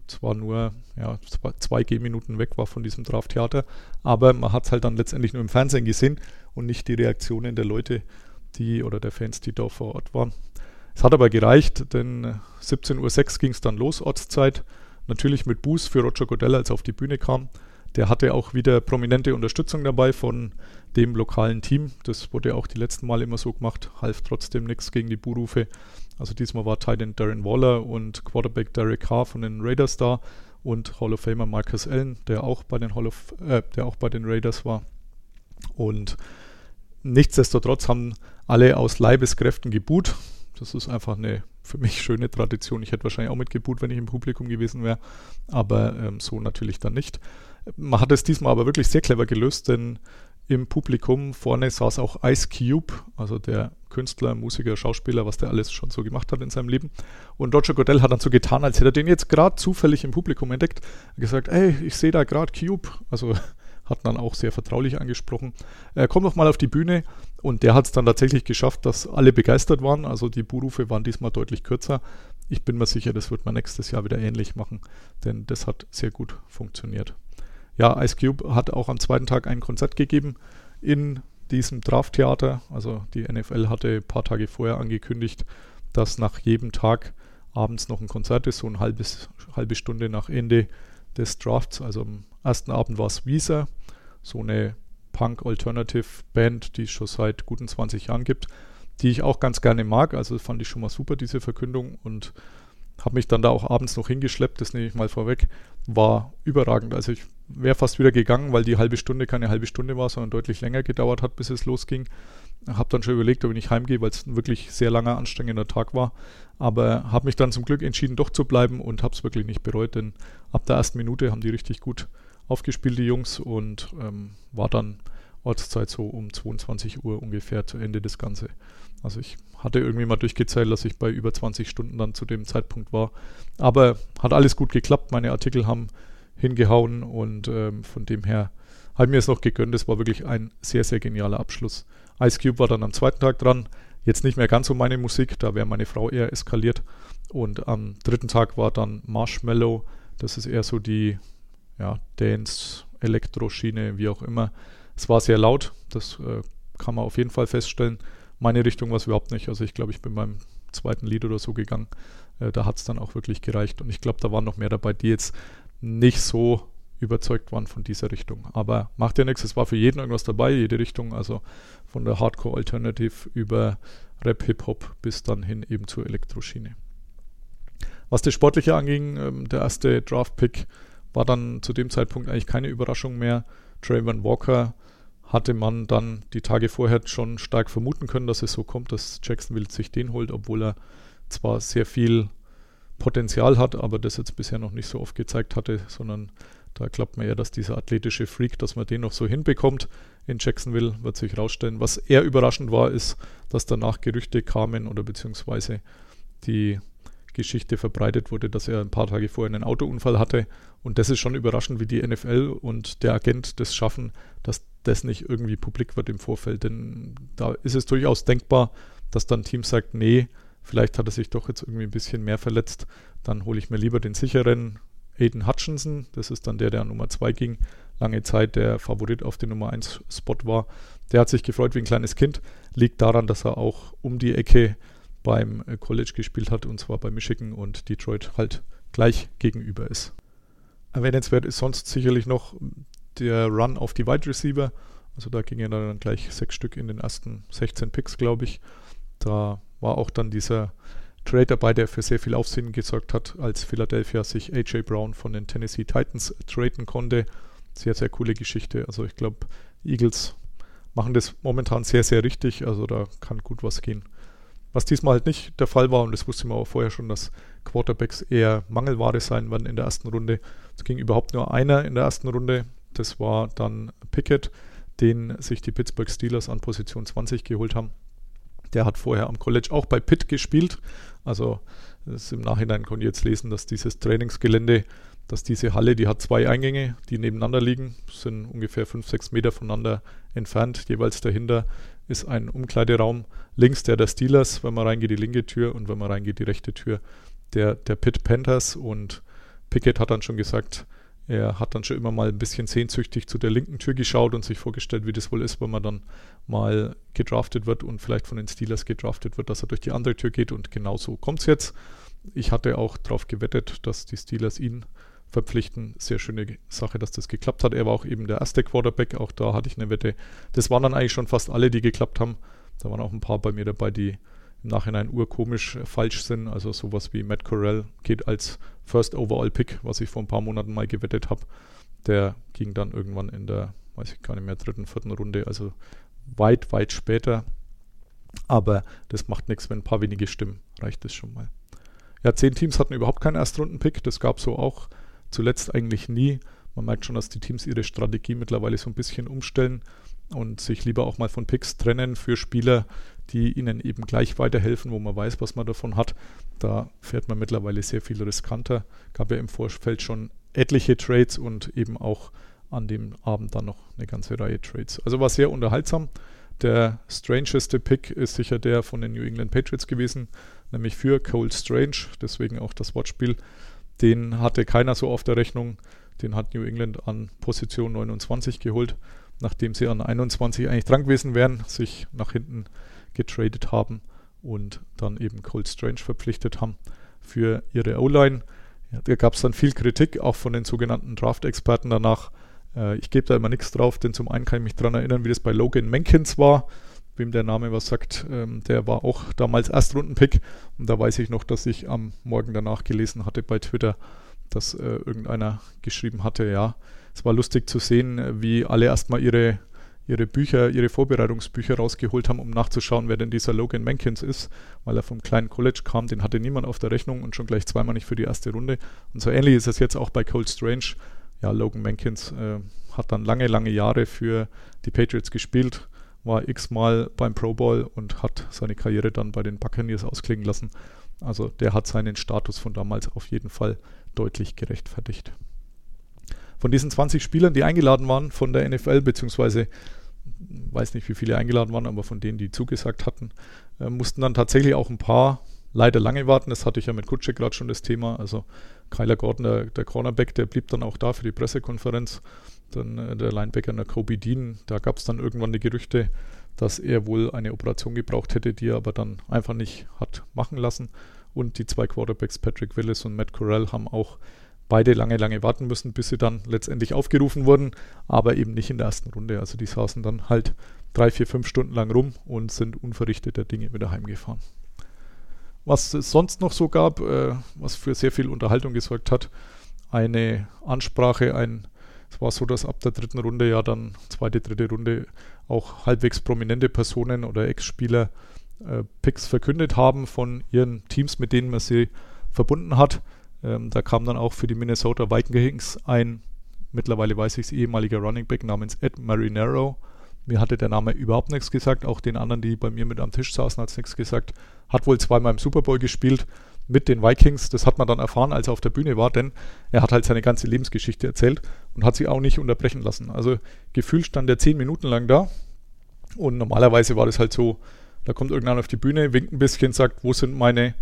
zwar nur ja, zwei Gehminuten weg war von diesem Drafttheater, aber man hat es halt dann letztendlich nur im Fernsehen gesehen und nicht die Reaktionen der Leute, die oder der Fans, die da vor Ort waren. Es hat aber gereicht, denn 17.06 Uhr ging es dann los, Ortszeit. Natürlich mit Buß für Roger Godell, als er auf die Bühne kam. Der hatte auch wieder prominente Unterstützung dabei von dem lokalen Team. Das wurde auch die letzten Mal immer so gemacht, half trotzdem nichts gegen die Buhrufe. Also diesmal war Titan Darren Waller und Quarterback Derek Carr von den Raiders da und Hall of Famer Marcus Allen, der auch bei den Hall of, äh, der auch bei den Raiders war. Und nichtsdestotrotz haben alle aus Leibeskräften geboot. Das ist einfach eine für mich schöne Tradition. Ich hätte wahrscheinlich auch mitgeboot, wenn ich im Publikum gewesen wäre, aber ähm, so natürlich dann nicht. Man hat es diesmal aber wirklich sehr clever gelöst, denn im Publikum vorne saß auch Ice Cube, also der Künstler, Musiker, Schauspieler, was der alles schon so gemacht hat in seinem Leben. Und Roger Godell hat dann so getan, als hätte er den jetzt gerade zufällig im Publikum entdeckt. Gesagt, ey, ich sehe da gerade Cube. Also hat dann auch sehr vertraulich angesprochen. Äh, komm doch mal auf die Bühne. Und der hat es dann tatsächlich geschafft, dass alle begeistert waren. Also die Buhrufe waren diesmal deutlich kürzer. Ich bin mir sicher, das wird man nächstes Jahr wieder ähnlich machen, denn das hat sehr gut funktioniert. Ja, Ice Cube hat auch am zweiten Tag ein Konzert gegeben in diesem Drafttheater. Also die NFL hatte ein paar Tage vorher angekündigt, dass nach jedem Tag abends noch ein Konzert ist, so eine halbe Stunde nach Ende des Drafts. Also am ersten Abend war es Visa, so eine Punk-Alternative-Band, die es schon seit guten 20 Jahren gibt, die ich auch ganz gerne mag. Also fand ich schon mal super, diese Verkündung. Und habe mich dann da auch abends noch hingeschleppt, das nehme ich mal vorweg. War überragend. Also ich wäre fast wieder gegangen, weil die halbe Stunde keine halbe Stunde war, sondern deutlich länger gedauert hat, bis es losging. Habe dann schon überlegt, ob ich nicht heimgehe, weil es ein wirklich sehr langer, anstrengender Tag war. Aber habe mich dann zum Glück entschieden, doch zu bleiben und habe es wirklich nicht bereut, denn ab der ersten Minute haben die richtig gut aufgespielt, die Jungs, und ähm, war dann Ortszeit so um 22 Uhr ungefähr zu Ende des Ganze. Also ich hatte irgendwie mal durchgezählt, dass ich bei über 20 Stunden dann zu dem Zeitpunkt war. Aber hat alles gut geklappt. Meine Artikel haben hingehauen und ähm, von dem her habe ich mir es noch gegönnt. Es war wirklich ein sehr, sehr genialer Abschluss. Ice Cube war dann am zweiten Tag dran. Jetzt nicht mehr ganz so meine Musik, da wäre meine Frau eher eskaliert. Und am dritten Tag war dann Marshmallow. Das ist eher so die ja, Dance, Elektroschiene, wie auch immer. Es war sehr laut, das äh, kann man auf jeden Fall feststellen. Meine Richtung war es überhaupt nicht. Also ich glaube, ich bin beim zweiten Lied oder so gegangen. Äh, da hat es dann auch wirklich gereicht. Und ich glaube, da waren noch mehr dabei, die jetzt nicht so überzeugt waren von dieser Richtung. Aber macht ja nichts, es war für jeden irgendwas dabei, jede Richtung, also von der Hardcore Alternative über Rap, Hip-Hop bis dann hin eben zur Elektroschiene. Was das Sportliche anging, ähm, der erste Draft-Pick war dann zu dem Zeitpunkt eigentlich keine Überraschung mehr. Trayvon Walker hatte man dann die Tage vorher schon stark vermuten können, dass es so kommt, dass Jacksonville sich den holt, obwohl er zwar sehr viel Potenzial hat, aber das jetzt bisher noch nicht so oft gezeigt hatte, sondern da klappt man eher, dass dieser athletische Freak, dass man den noch so hinbekommt in Jacksonville, wird sich rausstellen. Was eher überraschend war, ist, dass danach Gerüchte kamen oder beziehungsweise die Geschichte verbreitet wurde, dass er ein paar Tage vorher einen Autounfall hatte. Und das ist schon überraschend, wie die NFL und der Agent das schaffen, dass das nicht irgendwie publik wird im Vorfeld. Denn da ist es durchaus denkbar, dass dann ein Team sagt, nee, vielleicht hat er sich doch jetzt irgendwie ein bisschen mehr verletzt. Dann hole ich mir lieber den sicheren Aiden Hutchinson. Das ist dann der, der an Nummer 2 ging. Lange Zeit der Favorit auf den Nummer 1 Spot war. Der hat sich gefreut wie ein kleines Kind. Liegt daran, dass er auch um die Ecke beim äh, College gespielt hat, und zwar bei Michigan und Detroit halt gleich gegenüber ist. Erwähnenswert ist sonst sicherlich noch der Run auf die Wide Receiver. Also da gingen dann gleich sechs Stück in den ersten 16 Picks, glaube ich. Da war auch dann dieser Trade dabei, der für sehr viel Aufsehen gesorgt hat, als Philadelphia sich AJ Brown von den Tennessee Titans traden konnte. Sehr, sehr coole Geschichte. Also ich glaube, Eagles machen das momentan sehr, sehr richtig. Also da kann gut was gehen. Was diesmal halt nicht der Fall war, und das wusste man auch vorher schon, dass Quarterbacks eher Mangelware sein werden in der ersten Runde. Es ging überhaupt nur einer in der ersten Runde. Das war dann Pickett, den sich die Pittsburgh Steelers an Position 20 geholt haben. Der hat vorher am College auch bei Pitt gespielt. Also im Nachhinein konnte ich jetzt lesen, dass dieses Trainingsgelände, dass diese Halle, die hat zwei Eingänge, die nebeneinander liegen, sind ungefähr 5, 6 Meter voneinander entfernt. Jeweils dahinter ist ein Umkleideraum. Links der der Steelers, wenn man reingeht, die linke Tür und wenn man reingeht, die rechte Tür der, der Pitt Panthers. Und Pickett hat dann schon gesagt, er hat dann schon immer mal ein bisschen sehnsüchtig zu der linken Tür geschaut und sich vorgestellt, wie das wohl ist, wenn man dann mal gedraftet wird und vielleicht von den Steelers gedraftet wird, dass er durch die andere Tür geht. Und genau so kommt es jetzt. Ich hatte auch darauf gewettet, dass die Steelers ihn verpflichten. Sehr schöne Sache, dass das geklappt hat. Er war auch eben der erste Quarterback. Auch da hatte ich eine Wette. Das waren dann eigentlich schon fast alle, die geklappt haben. Da waren auch ein paar bei mir dabei, die im Nachhinein urkomisch falsch sind. Also sowas wie Matt Corell geht als First Overall Pick, was ich vor ein paar Monaten mal gewettet habe. Der ging dann irgendwann in der, weiß ich gar nicht mehr, dritten, vierten Runde, also weit, weit später. Aber das macht nichts, wenn ein paar wenige stimmen, reicht das schon mal. Ja, zehn Teams hatten überhaupt keinen Erstrunden-Pick. Das gab es so auch zuletzt eigentlich nie. Man merkt schon, dass die Teams ihre Strategie mittlerweile so ein bisschen umstellen und sich lieber auch mal von Picks trennen für Spieler, die ihnen eben gleich weiterhelfen, wo man weiß, was man davon hat. Da fährt man mittlerweile sehr viel riskanter. Gab ja im Vorfeld schon etliche Trades und eben auch an dem Abend dann noch eine ganze Reihe Trades. Also war sehr unterhaltsam. Der strangeste Pick ist sicher der von den New England Patriots gewesen, nämlich für Cole Strange, deswegen auch das Wortspiel. Den hatte keiner so auf der Rechnung. Den hat New England an Position 29 geholt, nachdem sie an 21 eigentlich dran gewesen wären, sich nach hinten getradet haben und dann eben Cold Strange verpflichtet haben für ihre O-Line. Ja, da gab es dann viel Kritik, auch von den sogenannten Draft-Experten danach. Äh, ich gebe da immer nichts drauf, denn zum einen kann ich mich daran erinnern, wie das bei Logan Menkins war, wem der Name was sagt. Ähm, der war auch damals Erstrunden-Pick und da weiß ich noch, dass ich am Morgen danach gelesen hatte bei Twitter, dass äh, irgendeiner geschrieben hatte, ja, es war lustig zu sehen, wie alle erstmal ihre ihre Bücher, ihre Vorbereitungsbücher rausgeholt haben, um nachzuschauen, wer denn dieser Logan Mankins ist, weil er vom kleinen College kam, den hatte niemand auf der Rechnung und schon gleich zweimal nicht für die erste Runde. Und so ähnlich ist es jetzt auch bei Cold Strange. Ja, Logan Mankins äh, hat dann lange, lange Jahre für die Patriots gespielt, war x-mal beim Pro Bowl und hat seine Karriere dann bei den Buccaneers ausklingen lassen. Also der hat seinen Status von damals auf jeden Fall deutlich gerechtfertigt. Von diesen 20 Spielern, die eingeladen waren von der NFL, beziehungsweise weiß nicht, wie viele eingeladen waren, aber von denen, die zugesagt hatten, äh, mussten dann tatsächlich auch ein paar leider lange warten. Das hatte ich ja mit Kutschek gerade schon das Thema. Also Kyler Gordon, der, der, Cornerback, der blieb dann auch da für die Pressekonferenz. Dann äh, der Linebacker, der Kobe Dean, da gab es dann irgendwann die Gerüchte, dass er wohl eine Operation gebraucht hätte, die er aber dann einfach nicht hat machen lassen. Und die zwei Quarterbacks, Patrick Willis und Matt Corral, haben auch beide lange, lange warten müssen, bis sie dann letztendlich aufgerufen wurden, aber eben nicht in der ersten Runde. Also die saßen dann halt drei, vier, fünf Stunden lang rum und sind unverrichteter Dinge wieder heimgefahren. Was es sonst noch so gab, äh, was für sehr viel Unterhaltung gesorgt hat, eine Ansprache, ein, es war so, dass ab der dritten Runde ja dann, zweite, dritte Runde, auch halbwegs prominente Personen oder Ex-Spieler äh, Picks verkündet haben von ihren Teams, mit denen man sie verbunden hat. Ähm, da kam dann auch für die Minnesota Vikings ein, mittlerweile weiß ich es, ehemaliger Running Back namens Ed Marinero. Mir hatte der Name überhaupt nichts gesagt, auch den anderen, die bei mir mit am Tisch saßen, hat es nichts gesagt. Hat wohl zweimal im Super Bowl gespielt mit den Vikings. Das hat man dann erfahren, als er auf der Bühne war, denn er hat halt seine ganze Lebensgeschichte erzählt und hat sich auch nicht unterbrechen lassen. Also gefühlt stand er zehn Minuten lang da und normalerweise war das halt so, da kommt irgendeiner auf die Bühne, winkt ein bisschen, sagt, wo sind meine,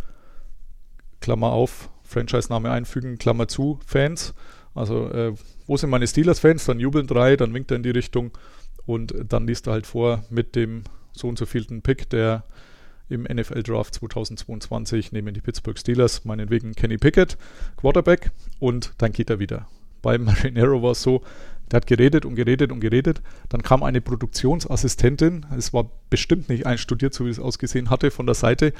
Klammer auf, Franchise-Name einfügen, Klammer zu, Fans. Also, äh, wo sind meine Steelers-Fans? Dann jubeln drei, dann winkt er in die Richtung und dann liest er halt vor mit dem so und so vielten Pick, der im NFL-Draft 2022 nehmen die Pittsburgh Steelers meinetwegen Kenny Pickett, Quarterback, und dann geht er wieder. Bei Marinero war es so, der hat geredet und geredet und geredet. Dann kam eine Produktionsassistentin, es war bestimmt nicht einstudiert, so wie es ausgesehen hatte, von der Seite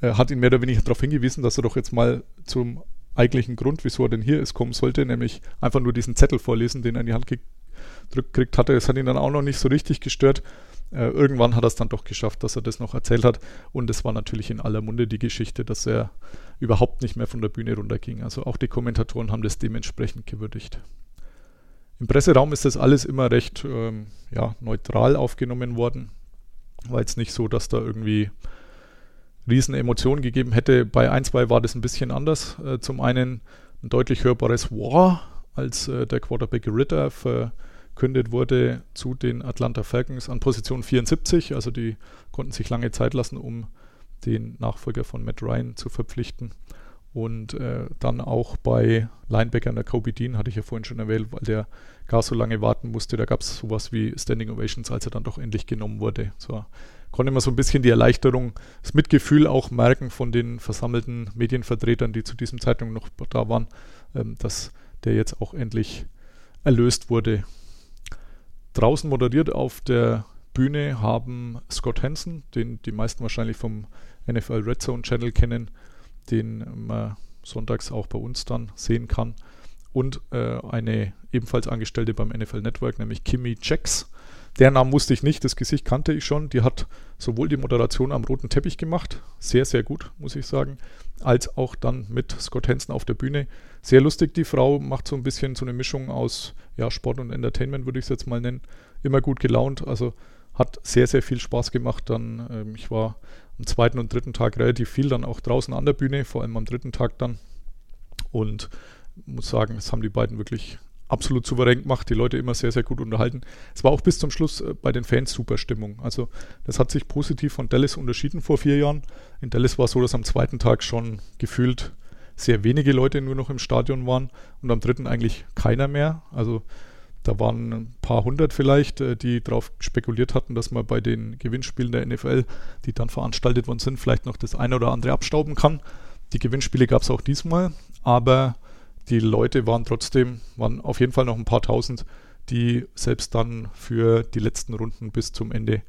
äh, hat ihn mehr oder weniger darauf hingewiesen, dass er doch jetzt mal zum eigentlichen Grund, wieso er denn hier ist, kommen sollte, nämlich einfach nur diesen Zettel vorlesen, den er in die Hand gekriegt hatte. Das hat ihn dann auch noch nicht so richtig gestört. Äh, irgendwann hat er es dann doch geschafft, dass er das noch erzählt hat. Und es war natürlich in aller Munde die Geschichte, dass er überhaupt nicht mehr von der Bühne runterging. Also auch die Kommentatoren haben das dementsprechend gewürdigt. Im Presseraum ist das alles immer recht ähm, ja, neutral aufgenommen worden. War jetzt nicht so, dass da irgendwie riesen Emotionen gegeben hätte. Bei 1-2 war das ein bisschen anders. Äh, zum einen ein deutlich hörbares War, als äh, der Quarterback Ritter verkündet wurde zu den Atlanta Falcons an Position 74. Also die konnten sich lange Zeit lassen, um den Nachfolger von Matt Ryan zu verpflichten. Und äh, dann auch bei Linebacker der Kobe Dean, hatte ich ja vorhin schon erwähnt, weil der gar so lange warten musste. Da gab es sowas wie Standing Ovations, als er dann doch endlich genommen wurde. So konnte man so ein bisschen die Erleichterung, das Mitgefühl auch merken von den versammelten Medienvertretern, die zu diesem Zeitpunkt noch da waren, ähm, dass der jetzt auch endlich erlöst wurde. Draußen moderiert auf der Bühne haben Scott Hansen, den die meisten wahrscheinlich vom NFL Red Zone Channel kennen, den man sonntags auch bei uns dann sehen kann. Und äh, eine ebenfalls Angestellte beim NFL Network, nämlich Kimmy Jacks. Der Name wusste ich nicht, das Gesicht kannte ich schon. Die hat sowohl die Moderation am roten Teppich gemacht, sehr, sehr gut, muss ich sagen, als auch dann mit Scott Hansen auf der Bühne. Sehr lustig, die Frau, macht so ein bisschen so eine Mischung aus ja, Sport und Entertainment, würde ich es jetzt mal nennen. Immer gut gelaunt, also hat sehr, sehr viel Spaß gemacht. Dann, ähm, ich war am zweiten und dritten Tag relativ viel dann auch draußen an der Bühne, vor allem am dritten Tag dann. Und muss sagen, das haben die beiden wirklich absolut souverän gemacht, die Leute immer sehr, sehr gut unterhalten. Es war auch bis zum Schluss äh, bei den Fans super Stimmung. Also das hat sich positiv von Dallas unterschieden vor vier Jahren. In Dallas war es so, dass am zweiten Tag schon gefühlt sehr wenige Leute nur noch im Stadion waren und am dritten eigentlich keiner mehr. Also da waren ein paar hundert vielleicht, äh, die darauf spekuliert hatten, dass man bei den Gewinnspielen der NFL, die dann veranstaltet worden sind, vielleicht noch das eine oder andere abstauben kann. Die Gewinnspiele gab es auch diesmal, aber die Leute waren trotzdem, waren auf jeden Fall noch ein paar tausend, die selbst dann für die letzten Runden bis zum Ende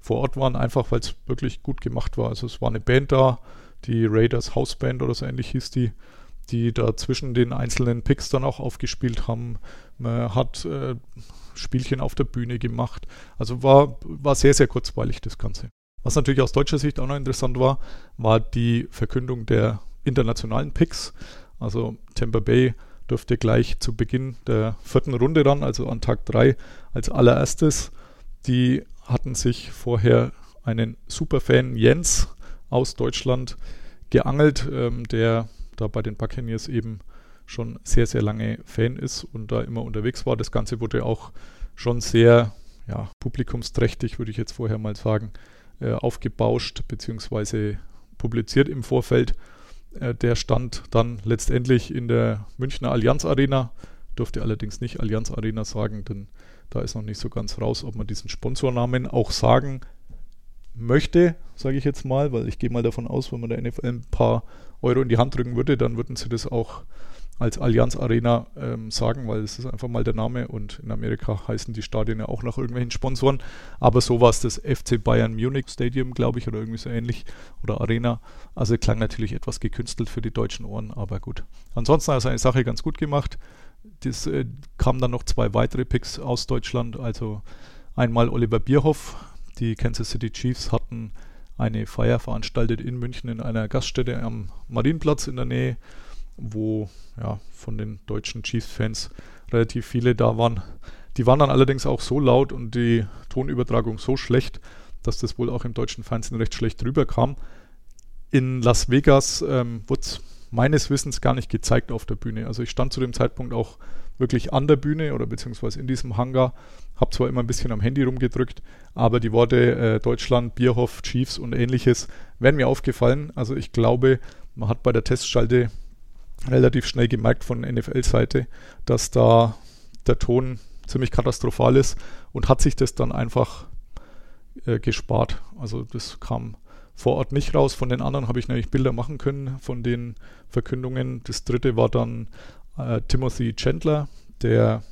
vor Ort waren, einfach weil es wirklich gut gemacht war. Also es war eine Band da, die Raiders Houseband oder so ähnlich hieß die, die da zwischen den einzelnen Picks dann auch aufgespielt haben. Man hat äh, Spielchen auf der Bühne gemacht. Also war, war sehr, sehr kurzweilig das Ganze. Was natürlich aus deutscher Sicht auch noch interessant war, war die Verkündung der internationalen Picks. Also Tampa Bay dürfte gleich zu Beginn der vierten Runde ran, also an Tag 3 als allererstes. Die hatten sich vorher einen Superfan Jens aus Deutschland geangelt, ähm, der da bei den Buccaneers eben schon sehr, sehr lange Fan ist und da immer unterwegs war. Das Ganze wurde auch schon sehr ja, publikumsträchtig, würde ich jetzt vorher mal sagen, äh, aufgebauscht bzw. publiziert im Vorfeld. Äh, der stand dann letztendlich in der Münchner Allianz Arena. Durfte allerdings nicht Allianz Arena sagen, denn da ist noch nicht so ganz raus, ob man diesen Sponsornamen auch sagen möchte, sage ich jetzt mal, weil ich gehe mal davon aus, wenn man der NFL ein paar Euro in die Hand drücken würde, dann würden sie das auch als Allianz Arena ähm, sagen, weil es ist einfach mal der Name und in Amerika heißen die Stadien ja auch nach irgendwelchen Sponsoren. Aber so war es das FC Bayern Munich Stadium, glaube ich, oder irgendwie so ähnlich oder Arena. Also klang natürlich etwas gekünstelt für die deutschen Ohren, aber gut. Ansonsten hat er seine Sache ganz gut gemacht. Das äh, kamen dann noch zwei weitere Picks aus Deutschland, also einmal Oliver Bierhoff. Die Kansas City Chiefs hatten eine Feier veranstaltet in München in einer Gaststätte am Marienplatz in der Nähe wo ja, von den deutschen Chiefs-Fans relativ viele da waren. Die waren dann allerdings auch so laut und die Tonübertragung so schlecht, dass das wohl auch im deutschen Fernsehen recht schlecht rüberkam. In Las Vegas ähm, wurde es meines Wissens gar nicht gezeigt auf der Bühne. Also ich stand zu dem Zeitpunkt auch wirklich an der Bühne oder beziehungsweise in diesem Hangar, habe zwar immer ein bisschen am Handy rumgedrückt, aber die Worte äh, Deutschland, Bierhoff, Chiefs und ähnliches wären mir aufgefallen. Also ich glaube, man hat bei der Testschalte relativ schnell gemerkt von NFL-Seite, dass da der Ton ziemlich katastrophal ist und hat sich das dann einfach äh, gespart. Also das kam vor Ort nicht raus. Von den anderen habe ich nämlich Bilder machen können von den Verkündungen. Das dritte war dann äh, Timothy Chandler, der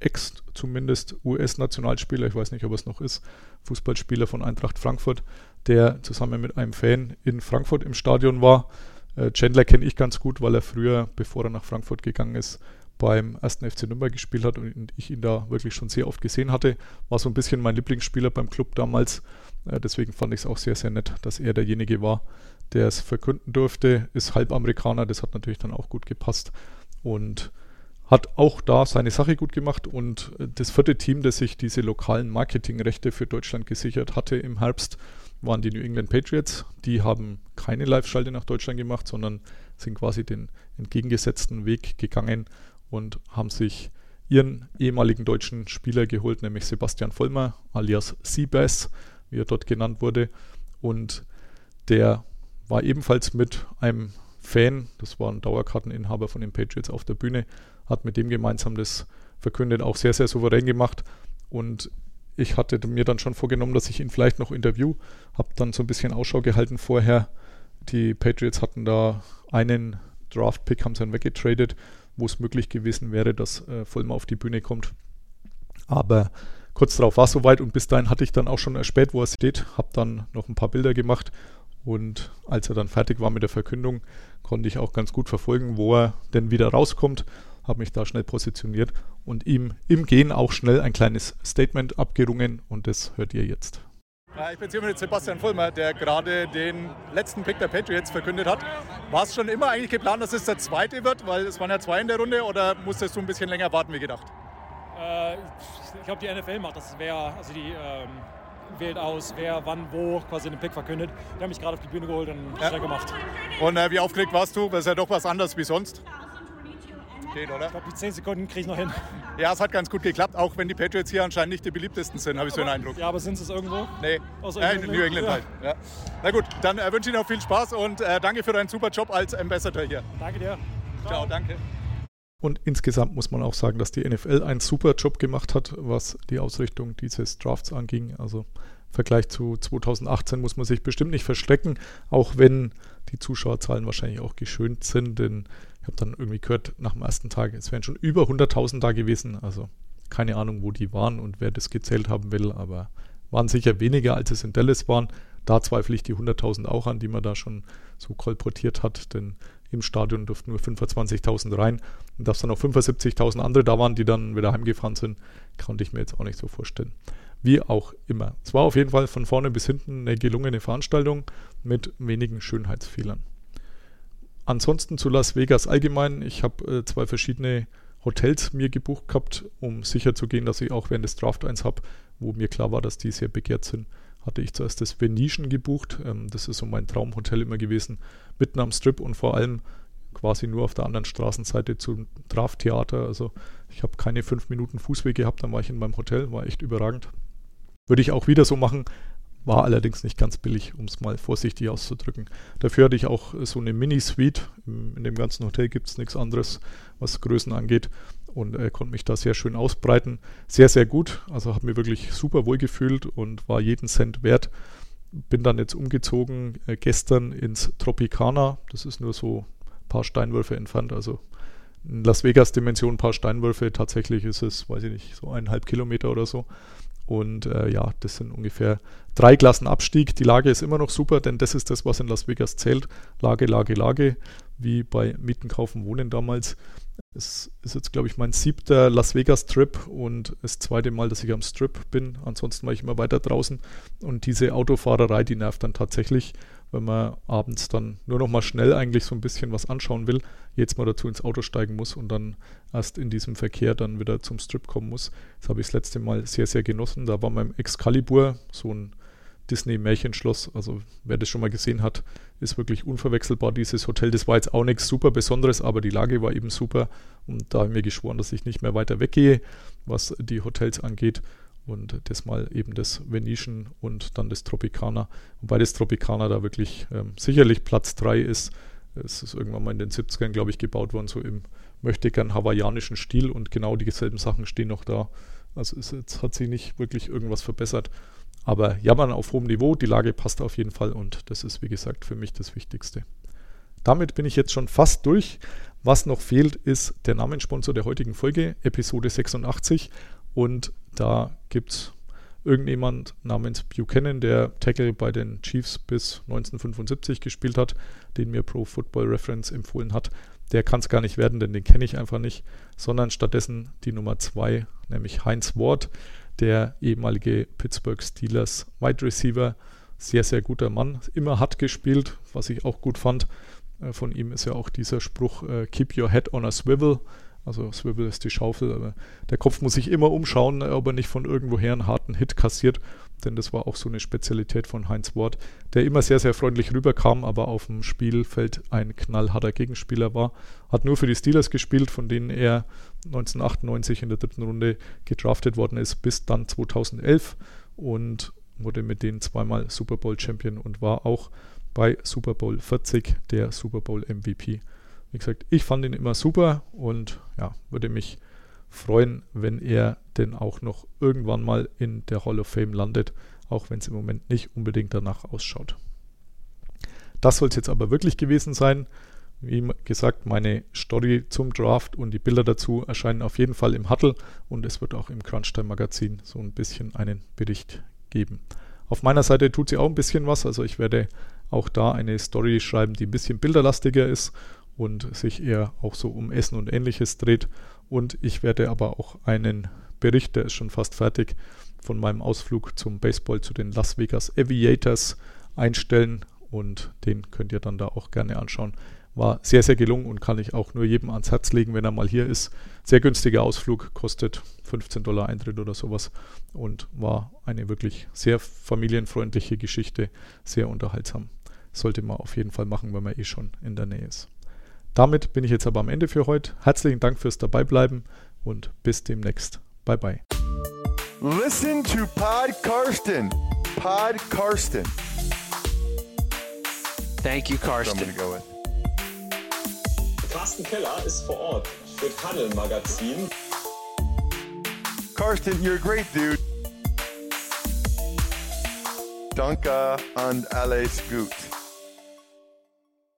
Ex zumindest US-Nationalspieler, ich weiß nicht, ob es noch ist, Fußballspieler von Eintracht Frankfurt, der zusammen mit einem Fan in Frankfurt im Stadion war Chandler kenne ich ganz gut, weil er früher, bevor er nach Frankfurt gegangen ist, beim ersten FC Nürnberg gespielt hat und ich ihn da wirklich schon sehr oft gesehen hatte. War so ein bisschen mein Lieblingsspieler beim Club damals. Äh, deswegen fand ich es auch sehr, sehr nett, dass er derjenige war, der es verkünden durfte. Ist Halbamerikaner, das hat natürlich dann auch gut gepasst. Und hat auch da seine Sache gut gemacht und äh, das vierte Team, das sich diese lokalen Marketingrechte für Deutschland gesichert hatte im Herbst, waren die New England Patriots. Die haben keine Live-Schalte nach Deutschland gemacht, sondern sind quasi den entgegengesetzten Weg gegangen und haben sich ihren ehemaligen deutschen Spieler geholt, nämlich Sebastian Vollmer alias Seabass, wie er dort genannt wurde. Und der war ebenfalls mit einem Fan, das war ein Dauerkarteninhaber von den Patriots auf der Bühne, hat mit dem gemeinsam das verkündet, auch sehr, sehr souverän gemacht. Und ich hatte mir dann schon vorgenommen, dass ich ihn vielleicht noch interview. Habe dann so ein bisschen Ausschau gehalten vorher. Die Patriots hatten da einen Draft-Pick, haben sie dann weggetradet, wo es möglich gewesen wäre, dass äh, Vollmer auf die Bühne kommt. Aber kurz darauf war es soweit und bis dahin hatte ich dann auch schon erspäht, wo er steht. Habe dann noch ein paar Bilder gemacht und als er dann fertig war mit der Verkündung, konnte ich auch ganz gut verfolgen, wo er denn wieder rauskommt habe mich da schnell positioniert und ihm im Gehen auch schnell ein kleines Statement abgerungen und das hört ihr jetzt. Ich bin hier mit Sebastian Vollmer, der gerade den letzten Pick der Patriots verkündet hat. War es schon immer eigentlich geplant, dass es der zweite wird, weil es waren ja zwei in der Runde oder musstest du ein bisschen länger warten wie gedacht? Äh, ich glaube, die NFL macht das. Wer, also die ähm, wählt aus, wer wann wo quasi den Pick verkündet. Die haben mich gerade auf die Bühne geholt und ja. schnell gemacht. Und äh, wie aufgeregt warst du? Das ist ja doch was anderes wie sonst geht, oder? Ich glaube, die 10 Sekunden kriege ich noch hin. Ja, es hat ganz gut geklappt, auch wenn die Patriots hier anscheinend nicht die beliebtesten sind, habe ich so den Eindruck. Ja, aber sind sie es irgendwo? Nee, Aus ja, in New England ja. halt. Ja. Na gut, dann äh, wünsche ich Ihnen noch viel Spaß und äh, danke für deinen super Job als Ambassador hier. Danke dir. Ciao, Ciao danke. Und insgesamt muss man auch sagen, dass die NFL einen super Job gemacht hat, was die Ausrichtung dieses Drafts anging. Also im Vergleich zu 2018 muss man sich bestimmt nicht verstecken, auch wenn die Zuschauerzahlen wahrscheinlich auch geschönt sind, denn habe dann irgendwie gehört nach dem ersten Tag, es wären schon über 100.000 da gewesen. Also keine Ahnung, wo die waren und wer das gezählt haben will, aber waren sicher weniger, als es in Dallas waren. Da zweifle ich die 100.000 auch an, die man da schon so kolportiert hat, denn im Stadion durften nur 25.000 rein. Und dass dann auch 75.000 andere da waren, die dann wieder heimgefahren sind, konnte ich mir jetzt auch nicht so vorstellen. Wie auch immer. Es war auf jeden Fall von vorne bis hinten eine gelungene Veranstaltung mit wenigen Schönheitsfehlern. Ansonsten zu Las Vegas allgemein. Ich habe äh, zwei verschiedene Hotels mir gebucht gehabt, um sicher zu gehen, dass ich auch während des Draft eins habe, wo mir klar war, dass die sehr begehrt sind. Hatte ich zuerst das Venetian gebucht. Ähm, das ist so mein Traumhotel immer gewesen. Mitten am Strip und vor allem quasi nur auf der anderen Straßenseite zum Drafttheater. Also ich habe keine fünf Minuten Fußweg gehabt, dann war ich in meinem Hotel, war echt überragend. Würde ich auch wieder so machen, war allerdings nicht ganz billig, um es mal vorsichtig auszudrücken. Dafür hatte ich auch so eine Mini-Suite. In dem ganzen Hotel gibt es nichts anderes, was Größen angeht. Und äh, konnte mich da sehr schön ausbreiten. Sehr, sehr gut. Also habe mir wirklich super wohl gefühlt und war jeden Cent wert. Bin dann jetzt umgezogen äh, gestern ins Tropicana. Das ist nur so ein paar Steinwürfe entfernt. Also in Las Vegas Dimension ein paar Steinwürfe. Tatsächlich ist es, weiß ich nicht, so eineinhalb Kilometer oder so. Und äh, ja, das sind ungefähr drei Klassen Abstieg. Die Lage ist immer noch super, denn das ist das, was in Las Vegas zählt. Lage, Lage, Lage, wie bei Mieten, Kaufen, Wohnen damals. Es ist jetzt, glaube ich, mein siebter Las Vegas-Trip und das zweite Mal, dass ich am Strip bin. Ansonsten war ich immer weiter draußen. Und diese Autofahrerei, die nervt dann tatsächlich wenn man abends dann nur noch mal schnell eigentlich so ein bisschen was anschauen will, jetzt mal dazu ins Auto steigen muss und dann erst in diesem Verkehr dann wieder zum Strip kommen muss. Das habe ich das letzte Mal sehr, sehr genossen. Da war mein Excalibur, so ein Disney-Märchenschloss. Also wer das schon mal gesehen hat, ist wirklich unverwechselbar, dieses Hotel. Das war jetzt auch nichts super Besonderes, aber die Lage war eben super. Und da habe ich mir geschworen, dass ich nicht mehr weiter weggehe, was die Hotels angeht. Und das mal eben das Venetian und dann das Tropicana. Wobei das Tropicana da wirklich ähm, sicherlich Platz 3 ist. Es ist irgendwann mal in den 70ern, glaube ich, gebaut worden, so im möchte gern hawaiianischen Stil und genau dieselben Sachen stehen noch da. Also es, jetzt hat sich nicht wirklich irgendwas verbessert. Aber jammern auf hohem Niveau, die Lage passt auf jeden Fall und das ist, wie gesagt, für mich das Wichtigste. Damit bin ich jetzt schon fast durch. Was noch fehlt, ist der Namenssponsor der heutigen Folge, Episode 86. Und da gibt es irgendjemand namens Buchanan, der Tackle bei den Chiefs bis 1975 gespielt hat, den mir Pro Football Reference empfohlen hat. der kann es gar nicht werden, denn den kenne ich einfach nicht, sondern stattdessen die Nummer 2, nämlich Heinz Ward, der ehemalige Pittsburgh Steelers Wide Receiver. Sehr, sehr guter Mann, immer hat gespielt, was ich auch gut fand. Äh, von ihm ist ja auch dieser Spruch, äh, Keep your head on a swivel. Also Swivel ist die Schaufel, aber der Kopf muss sich immer umschauen, ob er nicht von irgendwoher einen harten Hit kassiert denn das war auch so eine Spezialität von Heinz Ward, der immer sehr, sehr freundlich rüberkam, aber auf dem Spielfeld ein knallharter Gegenspieler war. Hat nur für die Steelers gespielt, von denen er 1998 in der dritten Runde gedraftet worden ist, bis dann 2011 und wurde mit denen zweimal Super Bowl Champion und war auch bei Super Bowl 40 der Super Bowl MVP. Wie gesagt, ich fand ihn immer super und ja, würde mich freuen, wenn er denn auch noch irgendwann mal in der Hall of Fame landet, auch wenn es im Moment nicht unbedingt danach ausschaut. Das soll es jetzt aber wirklich gewesen sein. Wie gesagt, meine Story zum Draft und die Bilder dazu erscheinen auf jeden Fall im Huddle und es wird auch im Crunchtime Magazin so ein bisschen einen Bericht geben. Auf meiner Seite tut sie auch ein bisschen was, also ich werde auch da eine Story schreiben, die ein bisschen bilderlastiger ist und sich eher auch so um Essen und ähnliches dreht. Und ich werde aber auch einen Bericht, der ist schon fast fertig, von meinem Ausflug zum Baseball zu den Las Vegas Aviators einstellen und den könnt ihr dann da auch gerne anschauen. War sehr, sehr gelungen und kann ich auch nur jedem ans Herz legen, wenn er mal hier ist. Sehr günstiger Ausflug, kostet 15 Dollar Eintritt oder sowas und war eine wirklich sehr familienfreundliche Geschichte, sehr unterhaltsam. Sollte man auf jeden Fall machen, wenn man eh schon in der Nähe ist. Damit bin ich jetzt aber am Ende für heute. Herzlichen Dank fürs Dabeibleiben und bis demnächst. Bye bye. Listen to Pod Karsten. Pod Karsten. Thank you, Karsten. go. Carsten Keller ist vor Ort für Tunnel Magazin. Karsten, you're a great dude. Danke and alles gut.